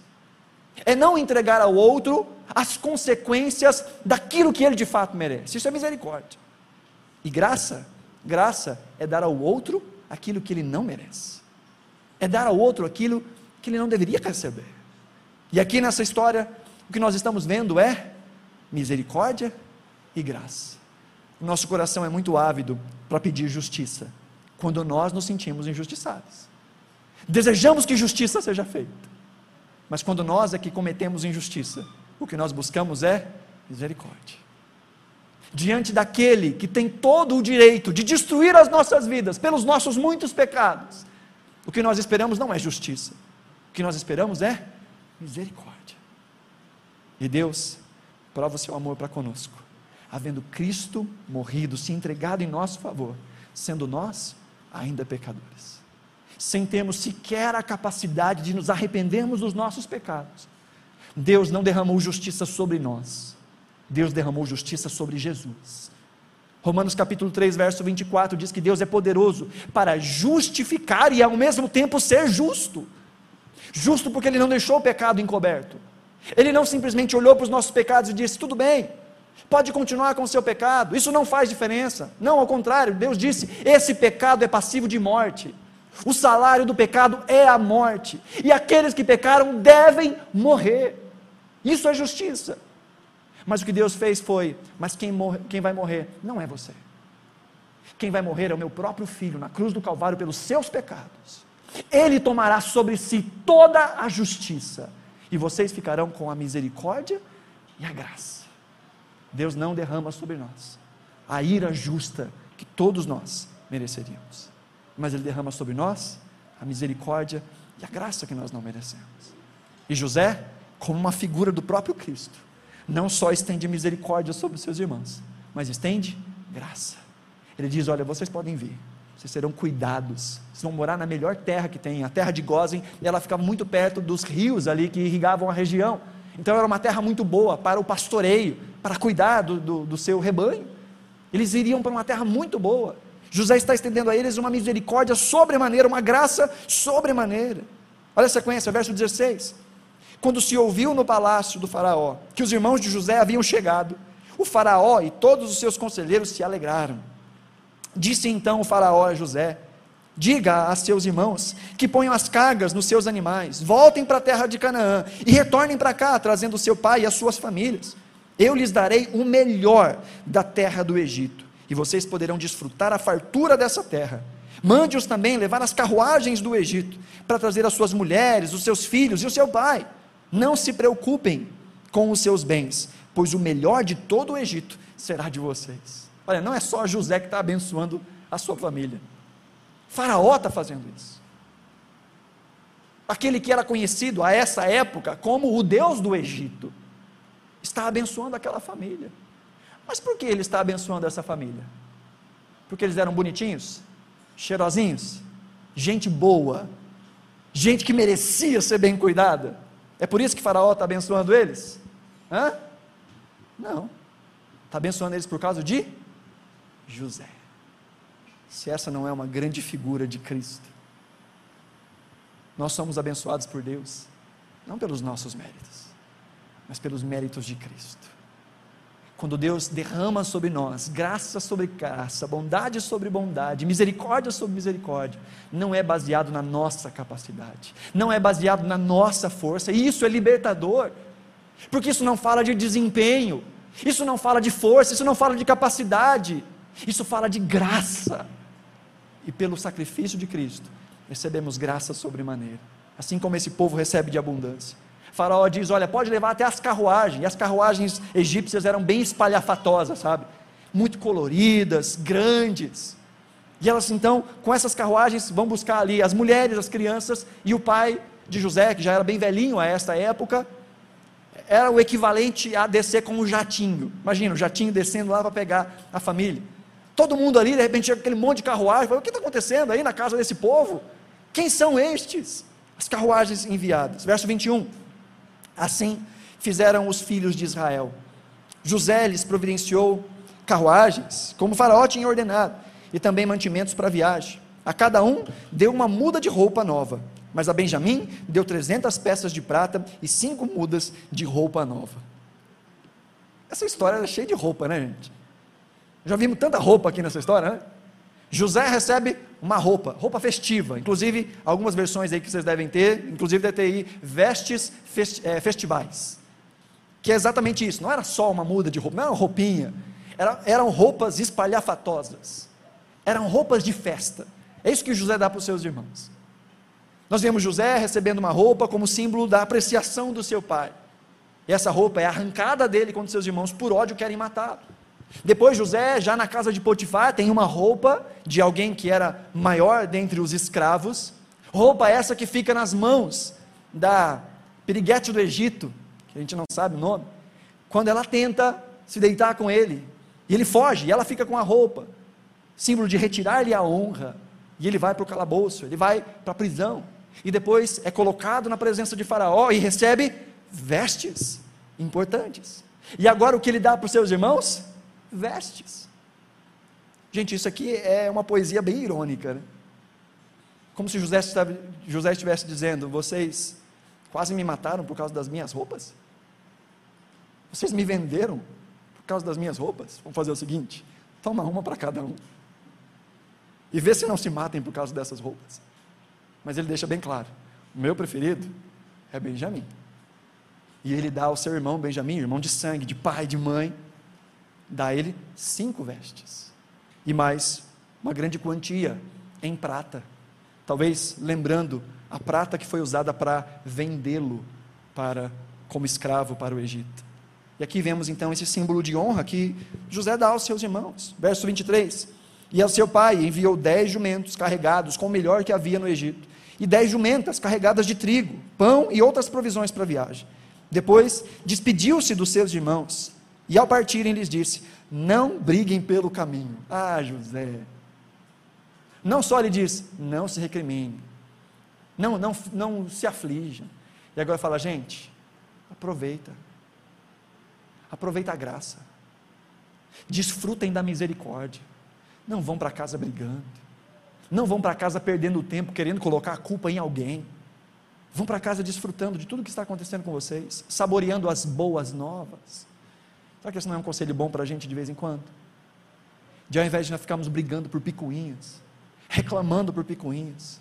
É não entregar ao outro as consequências daquilo que ele de fato merece. Isso é misericórdia. E graça, graça é dar ao outro aquilo que ele não merece. É dar ao outro aquilo que ele não deveria receber. E aqui nessa história, o que nós estamos vendo é misericórdia e graça. Nosso coração é muito ávido para pedir justiça quando nós nos sentimos injustiçados. Desejamos que justiça seja feita, mas quando nós é que cometemos injustiça, o que nós buscamos é misericórdia. Diante daquele que tem todo o direito de destruir as nossas vidas pelos nossos muitos pecados, o que nós esperamos não é justiça, o que nós esperamos é misericórdia. E Deus prova o seu amor para conosco, havendo Cristo morrido, se entregado em nosso favor, sendo nós ainda pecadores, sem termos sequer a capacidade de nos arrependermos dos nossos pecados. Deus não derramou justiça sobre nós, Deus derramou justiça sobre Jesus. Romanos capítulo 3, verso 24 diz que Deus é poderoso para justificar e ao mesmo tempo ser justo. Justo porque ele não deixou o pecado encoberto. Ele não simplesmente olhou para os nossos pecados e disse: tudo bem, pode continuar com o seu pecado, isso não faz diferença. Não, ao contrário, Deus disse: esse pecado é passivo de morte. O salário do pecado é a morte, e aqueles que pecaram devem morrer. Isso é justiça. Mas o que Deus fez foi: mas quem, morre, quem vai morrer não é você. Quem vai morrer é o meu próprio filho na cruz do Calvário pelos seus pecados. Ele tomará sobre si toda a justiça, e vocês ficarão com a misericórdia e a graça. Deus não derrama sobre nós a ira justa que todos nós mereceríamos, mas Ele derrama sobre nós a misericórdia e a graça que nós não merecemos. E José, como uma figura do próprio Cristo, não só estende misericórdia sobre os seus irmãos, mas estende graça. Ele diz: Olha, vocês podem vir, vocês serão cuidados, vocês vão morar na melhor terra que tem, a terra de Gozen, e ela ficava muito perto dos rios ali que irrigavam a região. Então era uma terra muito boa para o pastoreio, para cuidar do, do, do seu rebanho. Eles iriam para uma terra muito boa. José está estendendo a eles uma misericórdia sobremaneira, uma graça sobremaneira. Olha a sequência, verso 16. Quando se ouviu no palácio do Faraó que os irmãos de José haviam chegado, o Faraó e todos os seus conselheiros se alegraram. Disse então o Faraó a José: Diga a seus irmãos que ponham as cargas nos seus animais, voltem para a terra de Canaã e retornem para cá, trazendo seu pai e as suas famílias. Eu lhes darei o melhor da terra do Egito, e vocês poderão desfrutar a fartura dessa terra. Mande-os também levar as carruagens do Egito, para trazer as suas mulheres, os seus filhos e o seu pai. Não se preocupem com os seus bens, pois o melhor de todo o Egito será de vocês. Olha, não é só José que está abençoando a sua família. Faraó está fazendo isso. Aquele que era conhecido a essa época como o Deus do Egito, está abençoando aquela família. Mas por que ele está abençoando essa família? Porque eles eram bonitinhos, cheirosinhos, gente boa, gente que merecia ser bem cuidada. É por isso que Faraó está abençoando eles? Hã? Não. Está abençoando eles por causa de José se essa não é uma grande figura de Cristo. Nós somos abençoados por Deus, não pelos nossos méritos, mas pelos méritos de Cristo. Quando Deus derrama sobre nós graça sobre graça, bondade sobre bondade, misericórdia sobre misericórdia, não é baseado na nossa capacidade, não é baseado na nossa força, e isso é libertador, porque isso não fala de desempenho, Isso não fala de força, isso não fala de capacidade, isso fala de graça. E pelo sacrifício de Cristo, recebemos graça sobremaneira, assim como esse povo recebe de abundância. faraó diz: Olha, pode levar até as carruagens, e as carruagens egípcias eram bem espalhafatosas, sabe? Muito coloridas, grandes. E elas então, com essas carruagens, vão buscar ali as mulheres, as crianças, e o pai de José, que já era bem velhinho a esta época, era o equivalente a descer com um jatinho. Imagina, o jatinho descendo lá para pegar a família. Todo mundo ali, de repente, chega aquele monte de carruagem. Fala, o que está acontecendo aí na casa desse povo? Quem são estes? As carruagens enviadas. Verso 21. Assim fizeram os filhos de Israel. José lhes providenciou carruagens, como o faraó tinha ordenado, e também mantimentos para a viagem. A cada um deu uma muda de roupa nova mas a Benjamim deu 300 peças de prata e cinco mudas de roupa nova. Essa história era cheia de roupa, né, gente? Já vimos tanta roupa aqui nessa história, né? José recebe uma roupa, roupa festiva, inclusive algumas versões aí que vocês devem ter, inclusive deve ter aí vestes é, festivais, que é exatamente isso, não era só uma muda de roupa, não era uma roupinha, era, eram roupas espalhafatosas, eram roupas de festa, é isso que José dá para os seus irmãos. Nós vemos José recebendo uma roupa como símbolo da apreciação do seu pai. E essa roupa é arrancada dele quando seus irmãos, por ódio, querem matá-lo. Depois, José, já na casa de Potifar, tem uma roupa de alguém que era maior dentre os escravos. Roupa essa que fica nas mãos da piriguete do Egito, que a gente não sabe o nome, quando ela tenta se deitar com ele. E ele foge, e ela fica com a roupa, símbolo de retirar-lhe a honra. E ele vai para o calabouço, ele vai para a prisão e depois é colocado na presença de Faraó e recebe vestes importantes. E agora o que ele dá para os seus irmãos? Vestes. Gente, isso aqui é uma poesia bem irônica, né? Como se José, José estivesse dizendo: Vocês quase me mataram por causa das minhas roupas? Vocês me venderam por causa das minhas roupas? Vamos fazer o seguinte: toma uma para cada um. E vê se não se matem por causa dessas roupas. Mas ele deixa bem claro: o meu preferido é Benjamim. E ele dá ao seu irmão Benjamim, irmão de sangue, de pai, de mãe, dá a ele cinco vestes. E mais uma grande quantia em prata. Talvez lembrando a prata que foi usada para vendê-lo para como escravo para o Egito. E aqui vemos então esse símbolo de honra que José dá aos seus irmãos. Verso 23. E ao seu pai enviou dez jumentos carregados com o melhor que havia no Egito e dez jumentas carregadas de trigo, pão e outras provisões para a viagem. Depois despediu-se dos seus irmãos e, ao partirem, lhes disse: Não briguem pelo caminho. Ah, José. Não só lhe diz: Não se recrimine. Não, não, não se aflijam. E agora fala: Gente, aproveita. Aproveita a graça. Desfrutem da misericórdia. Não vão para casa brigando não vão para casa perdendo tempo querendo colocar a culpa em alguém. Vão para casa desfrutando de tudo que está acontecendo com vocês, saboreando as boas novas. Será que isso não é um conselho bom para a gente de vez em quando? De ao invés de nós ficarmos brigando por picuinhas, reclamando por picuinhas,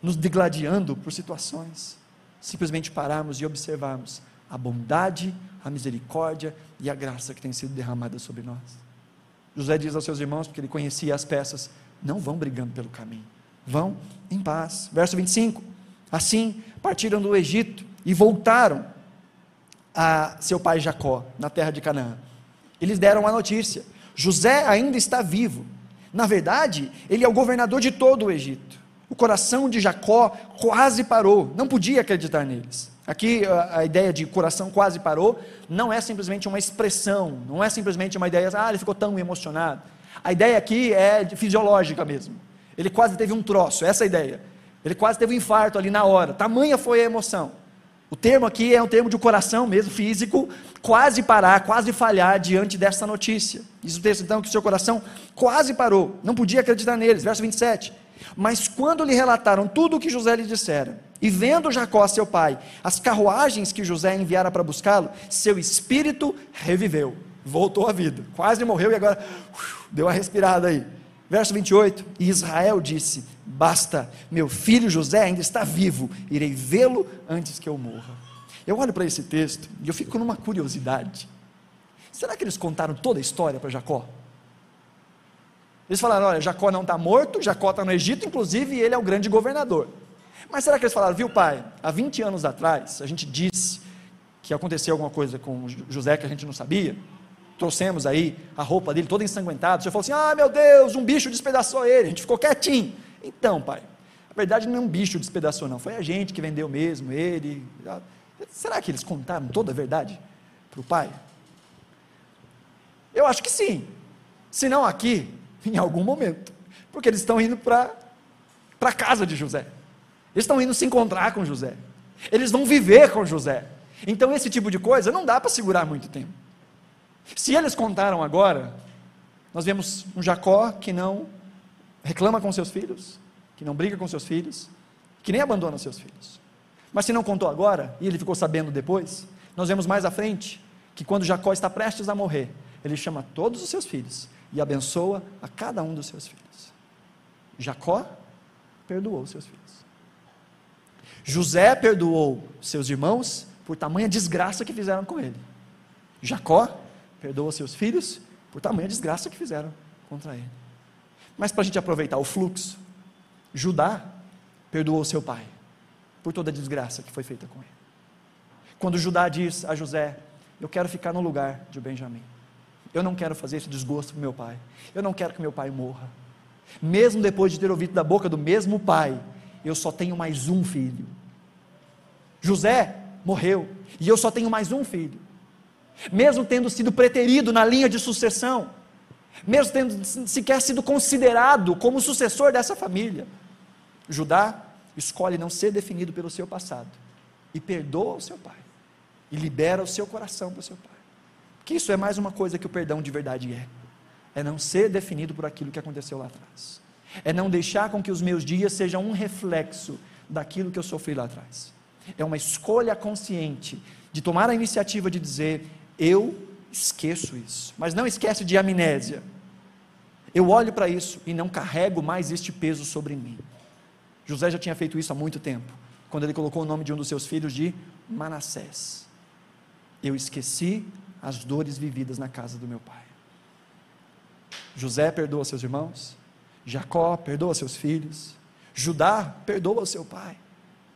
nos degladiando por situações, simplesmente pararmos e observarmos a bondade, a misericórdia e a graça que tem sido derramada sobre nós. José diz aos seus irmãos, porque ele conhecia as peças, não vão brigando pelo caminho, vão em paz. Verso 25: Assim partiram do Egito e voltaram a seu pai Jacó, na terra de Canaã. Eles deram a notícia: José ainda está vivo. Na verdade, ele é o governador de todo o Egito. O coração de Jacó quase parou, não podia acreditar neles. Aqui a, a, ideia de coração quase parou não é simplesmente uma expressão, não é simplesmente uma ideia, ah, ele ficou tão emocionado. A ideia aqui é fisiológica mesmo. Ele quase teve um troço, essa é a ideia. Ele quase teve um infarto ali na hora. Tamanha foi a emoção. O termo aqui é um termo de coração mesmo, físico, quase parar, quase falhar diante dessa notícia. Diz o texto então que seu coração quase parou, não podia acreditar neles. Verso 27. Mas quando lhe relataram tudo o que José lhe dissera, e vendo Jacó, seu pai, as carruagens que José enviara para buscá-lo, seu espírito reviveu voltou à vida. Quase morreu e agora uf, deu uma respirada aí. Verso 28: E Israel disse: Basta, meu filho José ainda está vivo, irei vê-lo antes que eu morra. Eu olho para esse texto e eu fico numa curiosidade. será que eles contaram toda a história para Jacó? Eles falaram: olha, Jacó não está morto, Jacó está no Egito, inclusive ele é o grande governador. Mas será que eles falaram, viu, pai? Há 20 anos atrás, a gente disse que aconteceu alguma coisa com José que a gente não sabia. Trouxemos aí a roupa dele toda ensanguentada. Você falou assim: ah, meu Deus, um bicho despedaçou ele. A gente ficou quietinho. Então, pai, a verdade não é um bicho despedaçou, não. Foi a gente que vendeu mesmo ele. Será que eles contaram toda a verdade para o pai? Eu acho que sim. Se não aqui, *laughs* em algum momento. Porque eles estão indo para a casa de José. Eles estão indo se encontrar com José. Eles vão viver com José. Então, esse tipo de coisa não dá para segurar muito tempo. Se eles contaram agora, nós vemos um Jacó que não reclama com seus filhos, que não briga com seus filhos, que nem abandona seus filhos. Mas se não contou agora, e ele ficou sabendo depois, nós vemos mais à frente que quando Jacó está prestes a morrer, ele chama todos os seus filhos e abençoa a cada um dos seus filhos. Jacó perdoou seus filhos. José perdoou seus irmãos por tamanha desgraça que fizeram com ele. Jacó perdoa seus filhos por tamanha desgraça que fizeram contra ele. Mas para a gente aproveitar o fluxo, Judá perdoou seu pai por toda a desgraça que foi feita com ele. Quando Judá diz a José: Eu quero ficar no lugar de Benjamim. Eu não quero fazer esse desgosto para meu pai. Eu não quero que meu pai morra. Mesmo depois de ter ouvido da boca do mesmo pai, eu só tenho mais um filho. José morreu e eu só tenho mais um filho. Mesmo tendo sido preterido na linha de sucessão, mesmo tendo sequer sido considerado como sucessor dessa família, Judá escolhe não ser definido pelo seu passado e perdoa o seu pai e libera o seu coração para o seu pai. Que isso é mais uma coisa que o perdão de verdade é. É não ser definido por aquilo que aconteceu lá atrás. É não deixar com que os meus dias sejam um reflexo daquilo que eu sofri lá atrás. É uma escolha consciente de tomar a iniciativa de dizer: eu esqueço isso. Mas não esquece de amnésia. Eu olho para isso e não carrego mais este peso sobre mim. José já tinha feito isso há muito tempo, quando ele colocou o nome de um dos seus filhos de Manassés. Eu esqueci as dores vividas na casa do meu pai. José perdoa seus irmãos, Jacó perdoa seus filhos, Judá perdoa seu pai.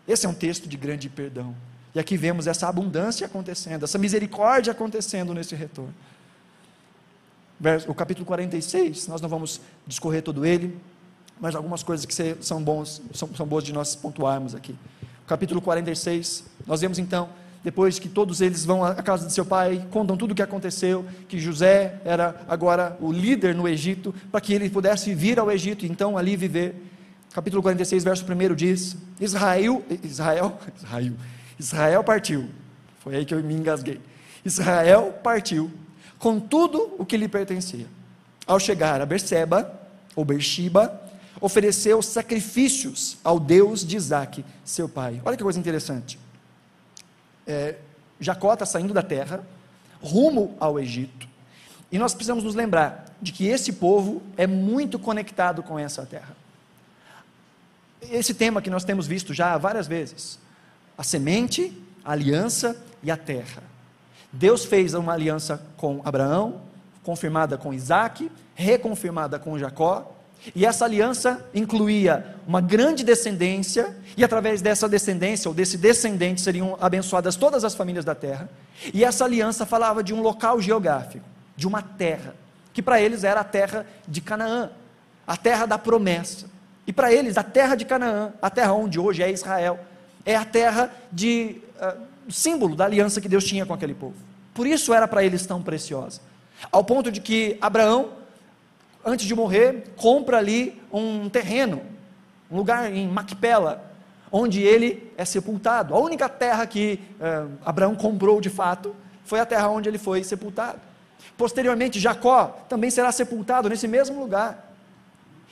Esse é um texto de grande perdão. E aqui vemos essa abundância acontecendo, essa misericórdia acontecendo nesse retorno. O capítulo 46, nós não vamos discorrer todo ele, mas algumas coisas que são, bons, são, são boas de nós pontuarmos aqui. O capítulo 46, nós vemos então, depois que todos eles vão à casa de seu pai, contam tudo o que aconteceu, que José era agora o líder no Egito, para que ele pudesse vir ao Egito e então ali viver. Capítulo 46, verso 1 diz: Israel, Israel, *laughs* Israel, Israel partiu. Foi aí que eu me engasguei. Israel partiu com tudo o que lhe pertencia. Ao chegar a Berseba, ou Bershiba, ofereceu sacrifícios ao Deus de Isaac, seu pai. Olha que coisa interessante. É, Jacó está saindo da terra, rumo ao Egito, e nós precisamos nos lembrar de que esse povo é muito conectado com essa terra. Esse tema que nós temos visto já várias vezes a semente, a aliança e a terra. Deus fez uma aliança com Abraão, confirmada com Isaac, reconfirmada com Jacó, e essa aliança incluía uma grande descendência, e através dessa descendência, ou desse descendente, seriam abençoadas todas as famílias da terra. E essa aliança falava de um local geográfico, de uma terra, que para eles era a terra de Canaã, a terra da promessa. E para eles, a terra de Canaã, a terra onde hoje é Israel, é a terra de uh, símbolo da aliança que Deus tinha com aquele povo. Por isso era para eles tão preciosa. Ao ponto de que Abraão, antes de morrer, compra ali um terreno, um lugar em Macpela, onde ele é sepultado. A única terra que uh, Abraão comprou de fato foi a terra onde ele foi sepultado. Posteriormente, Jacó também será sepultado nesse mesmo lugar.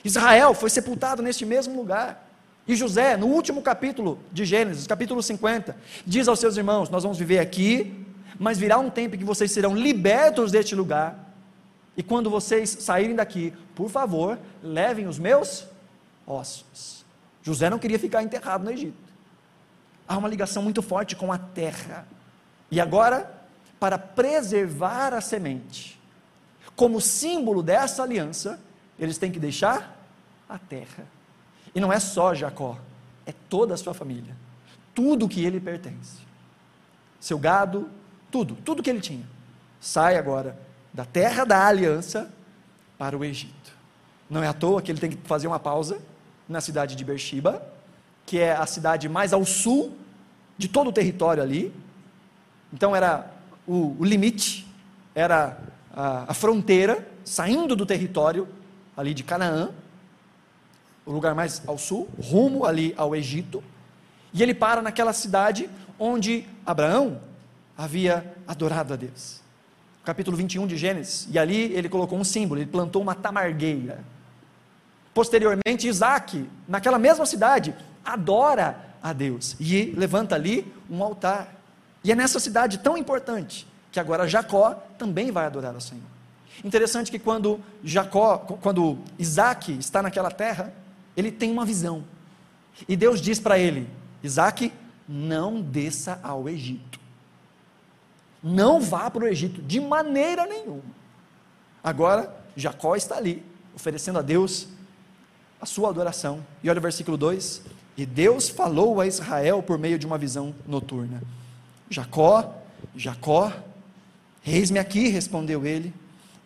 Israel foi sepultado neste mesmo lugar. E José, no último capítulo de Gênesis, capítulo 50, diz aos seus irmãos: Nós vamos viver aqui, mas virá um tempo em que vocês serão libertos deste lugar. E quando vocês saírem daqui, por favor, levem os meus ossos. José não queria ficar enterrado no Egito. Há uma ligação muito forte com a terra. E agora, para preservar a semente, como símbolo dessa aliança, eles têm que deixar a terra. E não é só Jacó, é toda a sua família, tudo que ele pertence, seu gado, tudo, tudo que ele tinha, sai agora da terra da aliança para o Egito. Não é à toa que ele tem que fazer uma pausa na cidade de Beersheba, que é a cidade mais ao sul de todo o território ali. Então era o, o limite, era a, a fronteira, saindo do território ali de Canaã, o lugar mais ao sul, rumo ali ao Egito. E ele para naquela cidade onde Abraão havia adorado a Deus. Capítulo 21 de Gênesis. E ali ele colocou um símbolo, ele plantou uma tamargueira. Posteriormente, Isaac, naquela mesma cidade, adora a Deus e levanta ali um altar. E é nessa cidade tão importante que agora Jacó também vai adorar ao Senhor. Interessante que quando Jacó, quando Isaac está naquela terra, ele tem uma visão. E Deus diz para ele: Isaac, não desça ao Egito. Não vá para o Egito de maneira nenhuma. Agora, Jacó está ali, oferecendo a Deus a sua adoração. E olha o versículo 2: E Deus falou a Israel por meio de uma visão noturna: Jacó, Jacó, eis-me aqui, respondeu ele.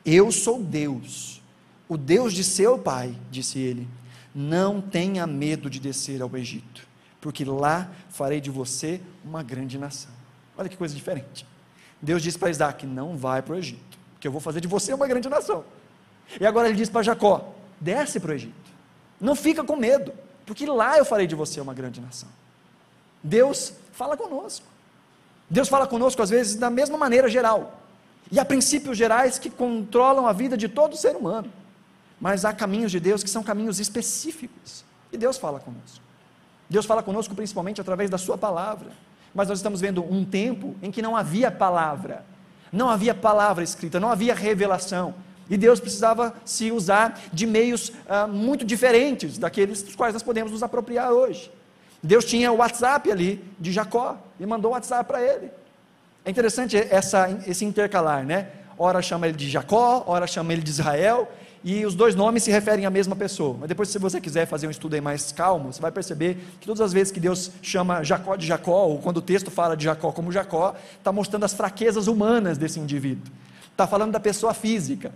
Eu sou Deus, o Deus de seu pai, disse ele. Não tenha medo de descer ao Egito, porque lá farei de você uma grande nação. Olha que coisa diferente. Deus disse para Isaac: Não vai para o Egito, porque eu vou fazer de você uma grande nação. E agora ele diz para Jacó: Desce para o Egito. Não fica com medo, porque lá eu farei de você uma grande nação. Deus fala conosco. Deus fala conosco às vezes da mesma maneira geral. E há princípios gerais que controlam a vida de todo ser humano. Mas há caminhos de Deus que são caminhos específicos. E Deus fala conosco. Deus fala conosco principalmente através da Sua palavra. Mas nós estamos vendo um tempo em que não havia palavra, não havia palavra escrita, não havia revelação. E Deus precisava se usar de meios ah, muito diferentes daqueles dos quais nós podemos nos apropriar hoje. Deus tinha o WhatsApp ali de Jacó e mandou o WhatsApp para ele. É interessante essa, esse intercalar, né? Ora chama ele de Jacó, ora chama ele de Israel, e os dois nomes se referem à mesma pessoa. Mas depois, se você quiser fazer um estudo aí mais calmo, você vai perceber que todas as vezes que Deus chama Jacó de Jacó, ou quando o texto fala de Jacó como Jacó, está mostrando as fraquezas humanas desse indivíduo. Está falando da pessoa física.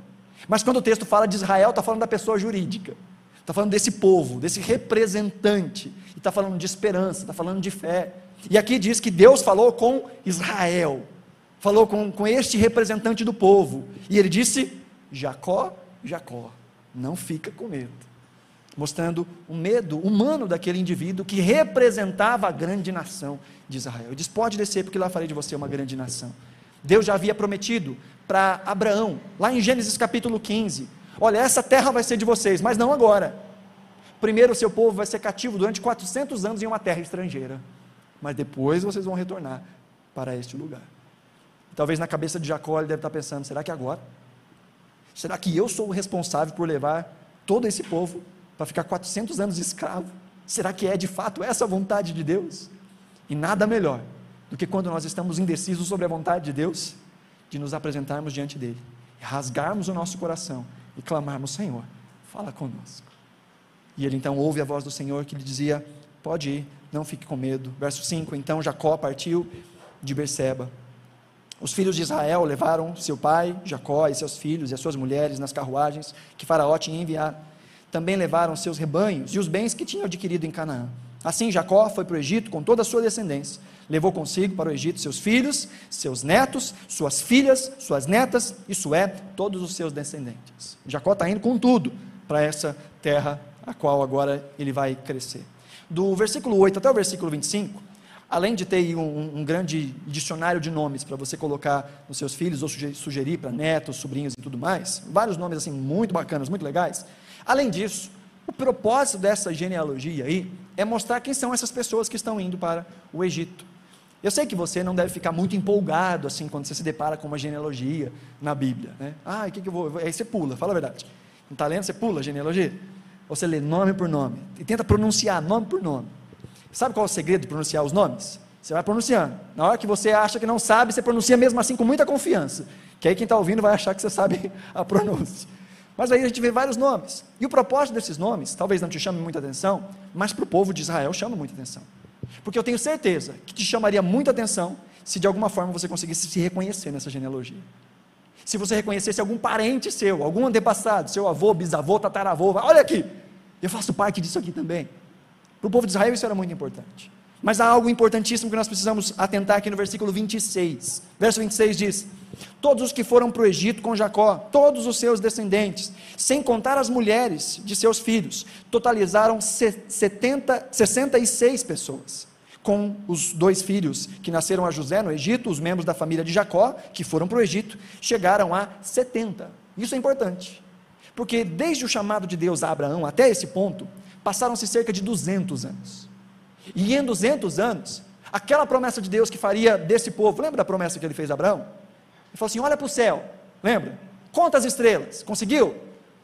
Mas quando o texto fala de Israel, está falando da pessoa jurídica. Está falando desse povo, desse representante. E está falando de esperança, está falando de fé. E aqui diz que Deus falou com Israel. Falou com, com este representante do povo. E ele disse: Jacó, Jacó, não fica com medo. Mostrando o medo humano daquele indivíduo que representava a grande nação de Israel. Ele diz: Pode descer, porque lá farei de você uma grande nação. Deus já havia prometido para Abraão, lá em Gênesis capítulo 15: Olha, essa terra vai ser de vocês, mas não agora. Primeiro o seu povo vai ser cativo durante 400 anos em uma terra estrangeira, mas depois vocês vão retornar para este lugar. Talvez na cabeça de Jacó ele deve estar pensando: será que agora? Será que eu sou o responsável por levar todo esse povo para ficar 400 anos escravo? Será que é de fato essa a vontade de Deus? E nada melhor do que quando nós estamos indecisos sobre a vontade de Deus, de nos apresentarmos diante dele, rasgarmos o nosso coração e clamarmos: Senhor, fala conosco. E ele então ouve a voz do Senhor que lhe dizia: Pode ir, não fique com medo. Verso 5: Então Jacó partiu de Berseba. Os filhos de Israel levaram seu pai, Jacó, e seus filhos e as suas mulheres nas carruagens que Faraó tinha enviado. Também levaram seus rebanhos e os bens que tinham adquirido em Canaã. Assim Jacó foi para o Egito com toda a sua descendência. Levou consigo para o Egito seus filhos, seus netos, suas filhas, suas netas, isso é, todos os seus descendentes. Jacó está indo com tudo para essa terra a qual agora ele vai crescer. Do versículo 8 até o versículo 25, além de ter um, um grande dicionário de nomes para você colocar nos seus filhos ou sugerir para netos, sobrinhos e tudo mais, vários nomes assim muito bacanas, muito legais. Além disso, o propósito dessa genealogia aí é mostrar quem são essas pessoas que estão indo para o Egito. Eu sei que você não deve ficar muito empolgado assim quando você se depara com uma genealogia na Bíblia, né? Ah, o que, que eu vou? Aí você pula, fala a verdade. Não está lendo, você pula a genealogia. Você lê nome por nome e tenta pronunciar nome por nome. Sabe qual é o segredo de pronunciar os nomes? Você vai pronunciando. Na hora que você acha que não sabe, você pronuncia mesmo assim com muita confiança. Que aí quem está ouvindo vai achar que você sabe *laughs* a pronúncia. Mas aí a gente vê vários nomes. E o propósito desses nomes, talvez não te chame muita atenção, mas para o povo de Israel chama muita atenção. Porque eu tenho certeza que te chamaria muita atenção se de alguma forma você conseguisse se reconhecer nessa genealogia. Se você reconhecesse algum parente seu, algum antepassado, seu avô, bisavô, tataravô, olha aqui, eu faço parte disso aqui também. Para o povo de Israel isso era muito importante. Mas há algo importantíssimo que nós precisamos atentar aqui no versículo 26. Verso 26 diz: Todos os que foram para o Egito com Jacó, todos os seus descendentes, sem contar as mulheres de seus filhos, totalizaram 70, 66 pessoas. Com os dois filhos que nasceram a José no Egito, os membros da família de Jacó, que foram para o Egito, chegaram a 70. Isso é importante, porque desde o chamado de Deus a Abraão até esse ponto, passaram-se cerca de 200 anos. E em 200 anos, aquela promessa de Deus que faria desse povo, lembra da promessa que ele fez a Abraão? Ele falou assim: olha para o céu, lembra? Conta as estrelas, conseguiu?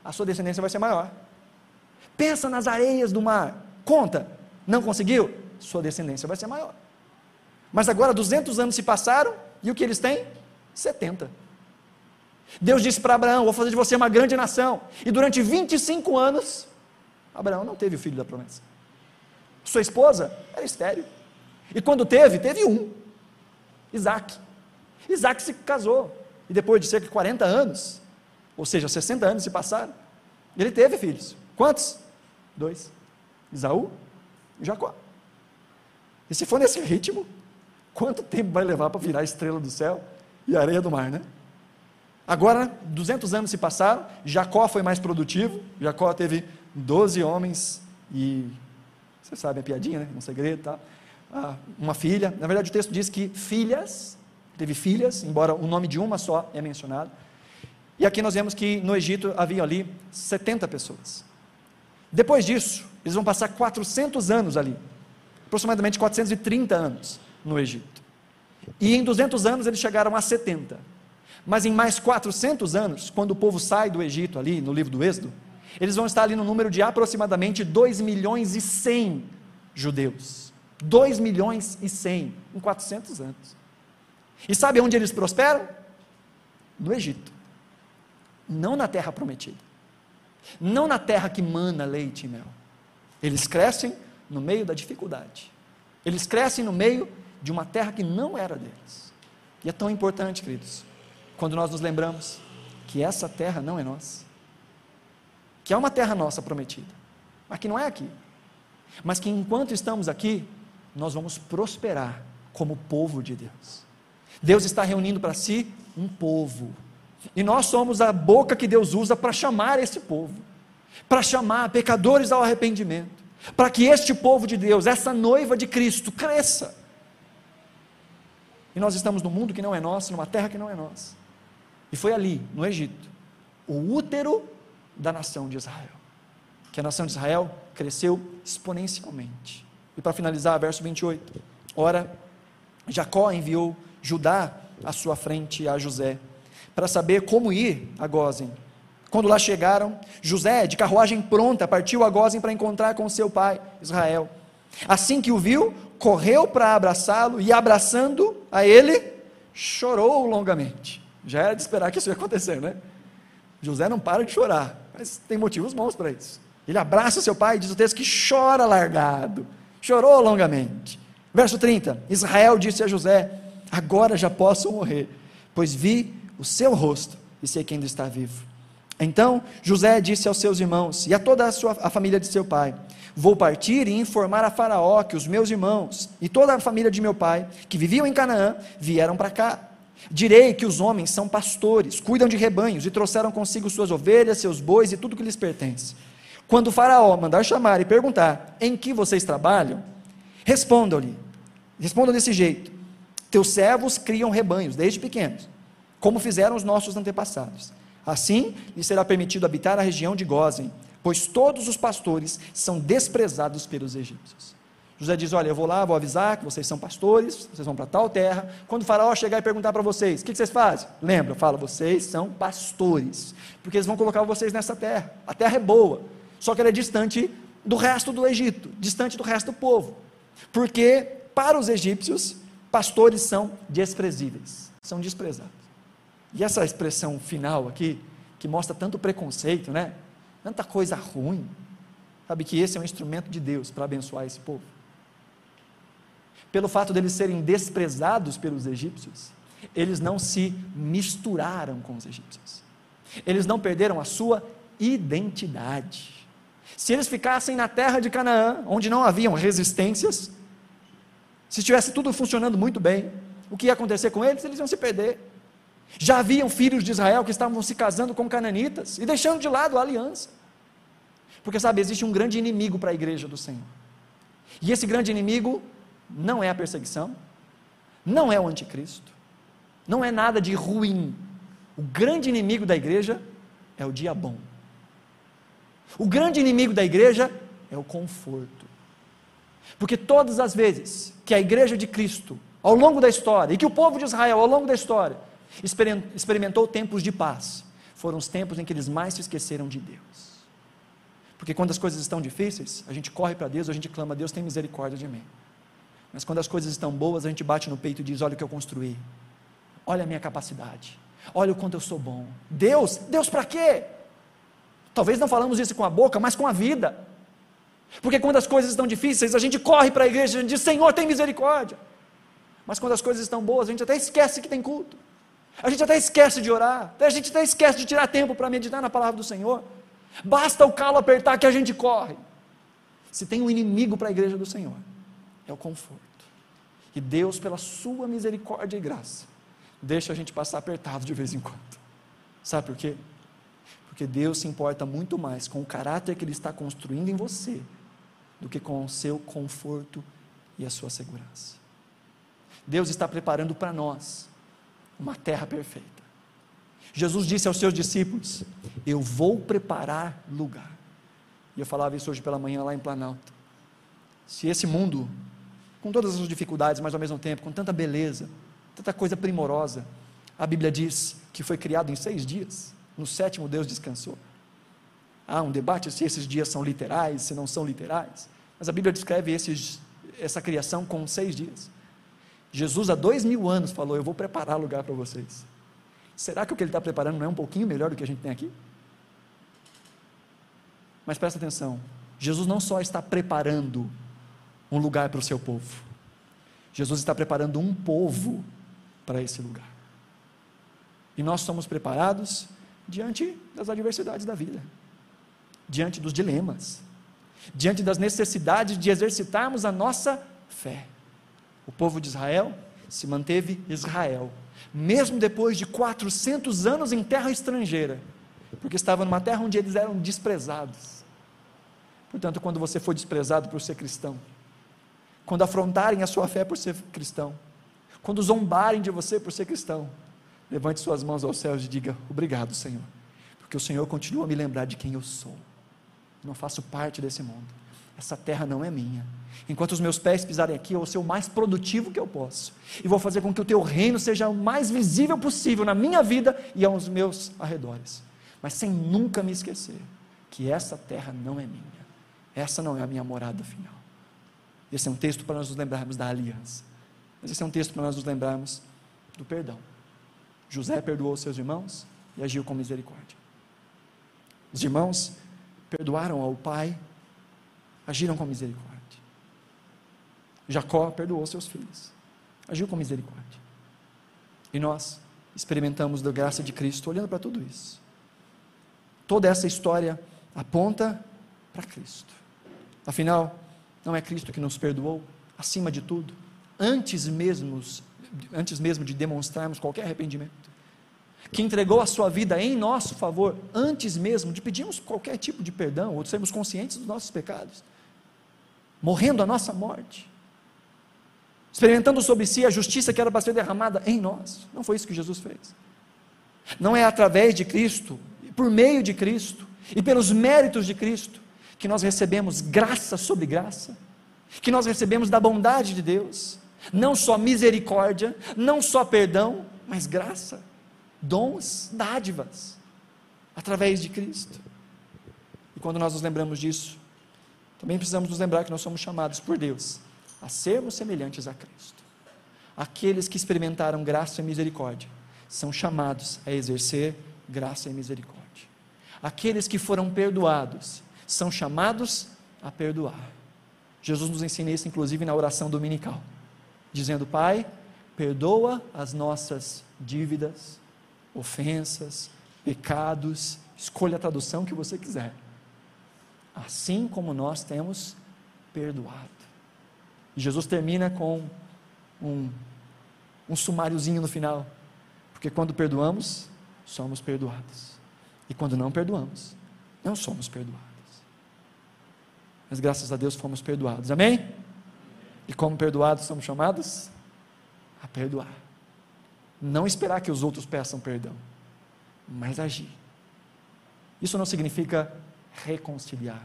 A sua descendência vai ser maior. Pensa nas areias do mar, conta, não conseguiu? Sua descendência vai ser maior. Mas agora 200 anos se passaram e o que eles têm? 70. Deus disse para Abraão: Vou fazer de você uma grande nação. E durante 25 anos, Abraão não teve o filho da promessa. Sua esposa era estéreo. E quando teve, teve um: Isaac. Isaac se casou. E depois de cerca de 40 anos, ou seja, 60 anos se passaram, ele teve filhos. Quantos? Dois: Isaú e Jacó. E se for nesse ritmo, quanto tempo vai levar para virar estrela do céu e areia do mar, né? Agora, 200 anos se passaram, Jacó foi mais produtivo, Jacó teve 12 homens e você sabe a piadinha, né? Um segredo tá? Ah, uma filha. Na verdade, o texto diz que filhas, teve filhas, embora o nome de uma só é mencionado. E aqui nós vemos que no Egito havia ali 70 pessoas. Depois disso, eles vão passar 400 anos ali, aproximadamente 430 anos no Egito. E em 200 anos eles chegaram a 70. Mas em mais 400 anos, quando o povo sai do Egito ali, no livro do Êxodo, eles vão estar ali no número de aproximadamente 2 milhões e 100 judeus. 2 milhões e 100 em 400 anos. E sabe onde eles prosperam? No Egito. Não na terra prometida. Não na terra que mana leite e mel. Eles crescem no meio da dificuldade. Eles crescem no meio de uma terra que não era deles. E é tão importante, queridos, quando nós nos lembramos que essa terra não é nossa que é uma terra nossa prometida, mas que não é aqui. Mas que enquanto estamos aqui, nós vamos prosperar como povo de Deus. Deus está reunindo para si um povo. E nós somos a boca que Deus usa para chamar esse povo, para chamar pecadores ao arrependimento, para que este povo de Deus, essa noiva de Cristo, cresça. E nós estamos num mundo que não é nosso, numa terra que não é nossa. E foi ali, no Egito, o útero da nação de Israel. Que a nação de Israel cresceu exponencialmente. E para finalizar, verso 28. Ora, Jacó enviou Judá à sua frente a José, para saber como ir a Gozem. Quando lá chegaram, José, de carruagem pronta, partiu a Gozem para encontrar com seu pai, Israel. Assim que o viu, correu para abraçá-lo e, abraçando a ele, chorou longamente. Já era de esperar que isso ia acontecer, né? José não para de chorar. Mas tem motivos bons para isso. Ele abraça seu pai, diz o texto que chora largado, chorou longamente. Verso 30: Israel disse a José: Agora já posso morrer, pois vi o seu rosto e sei que ainda está vivo. Então José disse aos seus irmãos e a toda a, sua, a família de seu pai: Vou partir e informar a Faraó que os meus irmãos e toda a família de meu pai, que viviam em Canaã, vieram para cá Direi que os homens são pastores, cuidam de rebanhos e trouxeram consigo suas ovelhas, seus bois e tudo que lhes pertence. Quando o Faraó mandar chamar e perguntar em que vocês trabalham, respondam-lhe. Respondam desse jeito: Teus servos criam rebanhos desde pequenos, como fizeram os nossos antepassados. Assim lhes será permitido habitar a região de Gozem, pois todos os pastores são desprezados pelos egípcios. José diz: Olha, eu vou lá, vou avisar que vocês são pastores, vocês vão para tal terra. Quando o faraó chegar e perguntar para vocês: O que, vocês fazem? Lembra, fala: Vocês são pastores, porque eles vão colocar vocês nessa terra. A terra é boa, só que ela é distante do resto do Egito, distante do resto do povo, porque para os egípcios, pastores são desprezíveis, são desprezados. E essa expressão final aqui, que mostra tanto preconceito, né? Tanta coisa ruim. Sabe que esse é um instrumento de Deus para abençoar esse povo. Pelo fato deles serem desprezados pelos egípcios, eles não se misturaram com os egípcios. Eles não perderam a sua identidade. Se eles ficassem na terra de Canaã, onde não haviam resistências, se estivesse tudo funcionando muito bem, o que ia acontecer com eles? Eles iam se perder. Já haviam filhos de Israel que estavam se casando com cananitas e deixando de lado a aliança. Porque, sabe, existe um grande inimigo para a igreja do Senhor. E esse grande inimigo não é a perseguição, não é o anticristo, não é nada de ruim. O grande inimigo da igreja é o dia bom. O grande inimigo da igreja é o conforto. Porque todas as vezes que a igreja de Cristo, ao longo da história, e que o povo de Israel, ao longo da história, experimentou tempos de paz, foram os tempos em que eles mais se esqueceram de Deus. Porque quando as coisas estão difíceis, a gente corre para Deus, a gente clama, Deus tem misericórdia de mim. Mas quando as coisas estão boas, a gente bate no peito e diz: Olha o que eu construí, olha a minha capacidade, olha o quanto eu sou bom. Deus, Deus para quê? Talvez não falamos isso com a boca, mas com a vida. Porque quando as coisas estão difíceis, a gente corre para a igreja e diz: Senhor, tem misericórdia. Mas quando as coisas estão boas, a gente até esquece que tem culto. A gente até esquece de orar. A gente até esquece de tirar tempo para meditar na palavra do Senhor. Basta o calo apertar que a gente corre. Se tem um inimigo para a igreja do Senhor, é o conforto. E Deus, pela sua misericórdia e graça, deixa a gente passar apertado de vez em quando. Sabe por quê? Porque Deus se importa muito mais com o caráter que Ele está construindo em você do que com o seu conforto e a sua segurança. Deus está preparando para nós uma terra perfeita. Jesus disse aos seus discípulos: Eu vou preparar lugar. E eu falava isso hoje pela manhã lá em Planalto. Se esse mundo, com todas as dificuldades, mas ao mesmo tempo, com tanta beleza, tanta coisa primorosa, a Bíblia diz que foi criado em seis dias, no sétimo Deus descansou. Há um debate se esses dias são literais, se não são literais, mas a Bíblia descreve esses, essa criação com seis dias. Jesus, há dois mil anos, falou: Eu vou preparar lugar para vocês. Será que o que ele está preparando não é um pouquinho melhor do que a gente tem aqui? Mas presta atenção: Jesus não só está preparando um lugar para o seu povo, Jesus está preparando um povo para esse lugar. E nós somos preparados diante das adversidades da vida, diante dos dilemas, diante das necessidades de exercitarmos a nossa fé. O povo de Israel se manteve Israel, mesmo depois de 400 anos em terra estrangeira, porque estava numa terra onde eles eram desprezados. Portanto, quando você for desprezado por ser cristão, quando afrontarem a sua fé por ser cristão, quando zombarem de você por ser cristão, levante suas mãos aos céus e diga: Obrigado, Senhor, porque o Senhor continua a me lembrar de quem eu sou. Não faço parte desse mundo. Essa terra não é minha. Enquanto os meus pés pisarem aqui, eu vou ser o mais produtivo que eu posso. E vou fazer com que o teu reino seja o mais visível possível na minha vida e aos meus arredores. Mas sem nunca me esquecer que essa terra não é minha. Essa não é a minha morada final. Esse é um texto para nós nos lembrarmos da aliança. Mas esse é um texto para nós nos lembrarmos do perdão. José perdoou seus irmãos e agiu com misericórdia. Os irmãos perdoaram ao pai agiram com misericórdia. Jacó perdoou seus filhos, agiu com misericórdia. E nós experimentamos da graça de Cristo olhando para tudo isso. Toda essa história aponta para Cristo. Afinal, não é Cristo que nos perdoou, acima de tudo, antes mesmo, antes mesmo de demonstrarmos qualquer arrependimento que entregou a sua vida em nosso favor, antes mesmo de pedirmos qualquer tipo de perdão ou de sermos conscientes dos nossos pecados morrendo a nossa morte, experimentando sobre si a justiça que era para ser derramada em nós. Não foi isso que Jesus fez. Não é através de Cristo, por meio de Cristo e pelos méritos de Cristo que nós recebemos graça sobre graça, que nós recebemos da bondade de Deus, não só misericórdia, não só perdão, mas graça, dons, dádivas, através de Cristo. E quando nós nos lembramos disso, também precisamos nos lembrar que nós somos chamados por Deus a sermos semelhantes a Cristo. Aqueles que experimentaram graça e misericórdia são chamados a exercer graça e misericórdia. Aqueles que foram perdoados são chamados a perdoar. Jesus nos ensina isso, inclusive, na oração dominical, dizendo: Pai, perdoa as nossas dívidas, ofensas, pecados, escolha a tradução que você quiser, assim como nós temos perdoado. E Jesus termina com um, um sumáriozinho no final, porque quando perdoamos, somos perdoados, e quando não perdoamos, não somos perdoados. Mas graças a Deus fomos perdoados, amém? E como perdoados somos chamados a perdoar. Não esperar que os outros peçam perdão, mas agir. Isso não significa reconciliar.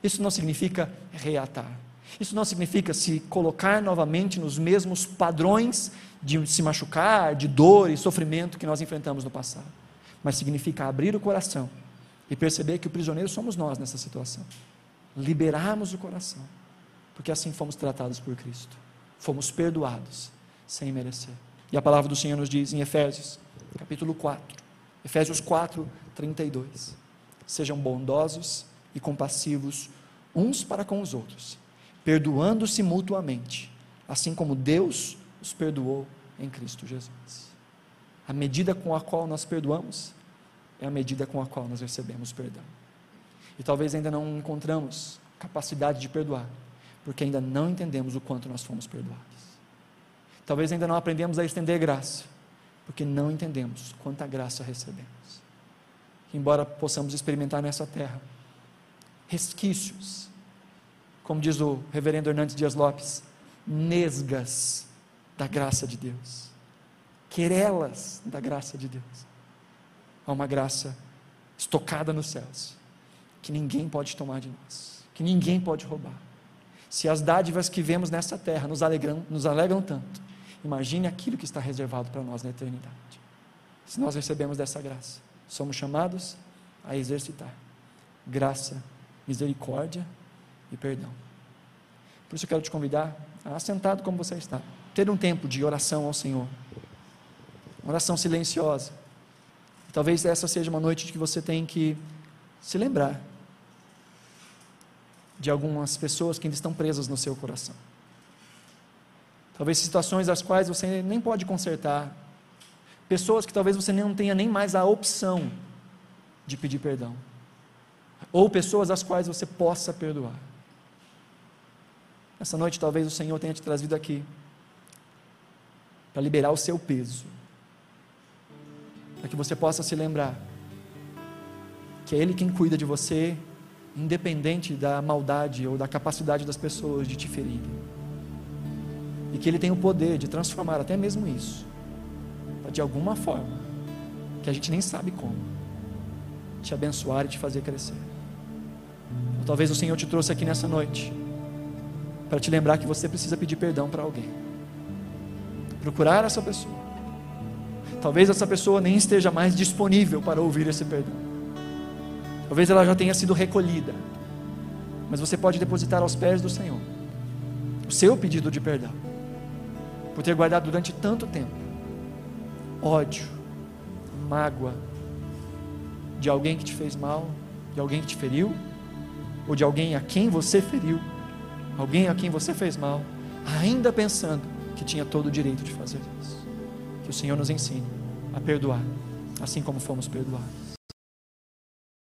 Isso não significa reatar. Isso não significa se colocar novamente nos mesmos padrões de se machucar, de dor e sofrimento que nós enfrentamos no passado. Mas significa abrir o coração e perceber que o prisioneiro somos nós nessa situação. Liberarmos o coração, porque assim fomos tratados por Cristo. Fomos perdoados sem merecer. E a palavra do Senhor nos diz em Efésios, capítulo 4, Efésios 4, 32. Sejam bondosos e compassivos uns para com os outros, perdoando-se mutuamente, assim como Deus os perdoou em Cristo Jesus. A medida com a qual nós perdoamos é a medida com a qual nós recebemos perdão. E talvez ainda não encontramos capacidade de perdoar, porque ainda não entendemos o quanto nós fomos perdoados. Talvez ainda não aprendemos a estender graça, porque não entendemos quanta graça recebemos. Embora possamos experimentar nessa terra resquícios, como diz o reverendo Hernandes Dias Lopes, nesgas da graça de Deus, querelas da graça de Deus. Há uma graça estocada nos céus, que ninguém pode tomar de nós, que ninguém pode roubar. Se as dádivas que vemos nessa terra nos alegram, nos alegram tanto, imagine aquilo que está reservado para nós na eternidade. Se nós recebemos dessa graça, somos chamados a exercitar graça, misericórdia e perdão. Por isso eu quero te convidar a, sentado como você está, ter um tempo de oração ao Senhor, uma oração silenciosa. Talvez essa seja uma noite que você tem que se lembrar de algumas pessoas que ainda estão presas no seu coração. Talvez situações as quais você nem pode consertar. Pessoas que talvez você não tenha nem mais a opção de pedir perdão. Ou pessoas as quais você possa perdoar. Essa noite talvez o Senhor tenha te trazido aqui para liberar o seu peso. Para que você possa se lembrar que é Ele quem cuida de você, independente da maldade ou da capacidade das pessoas de te ferir. E que Ele tem o poder de transformar até mesmo isso, de alguma forma, que a gente nem sabe como, te abençoar e te fazer crescer. Ou talvez o Senhor te trouxe aqui nessa noite para te lembrar que você precisa pedir perdão para alguém. Procurar essa pessoa. Talvez essa pessoa nem esteja mais disponível para ouvir esse perdão. Talvez ela já tenha sido recolhida. Mas você pode depositar aos pés do Senhor o seu pedido de perdão. Por ter guardado durante tanto tempo ódio, mágoa de alguém que te fez mal, de alguém que te feriu, ou de alguém a quem você feriu, alguém a quem você fez mal, ainda pensando que tinha todo o direito de fazer isso. Que o Senhor nos ensine a perdoar, assim como fomos perdoados.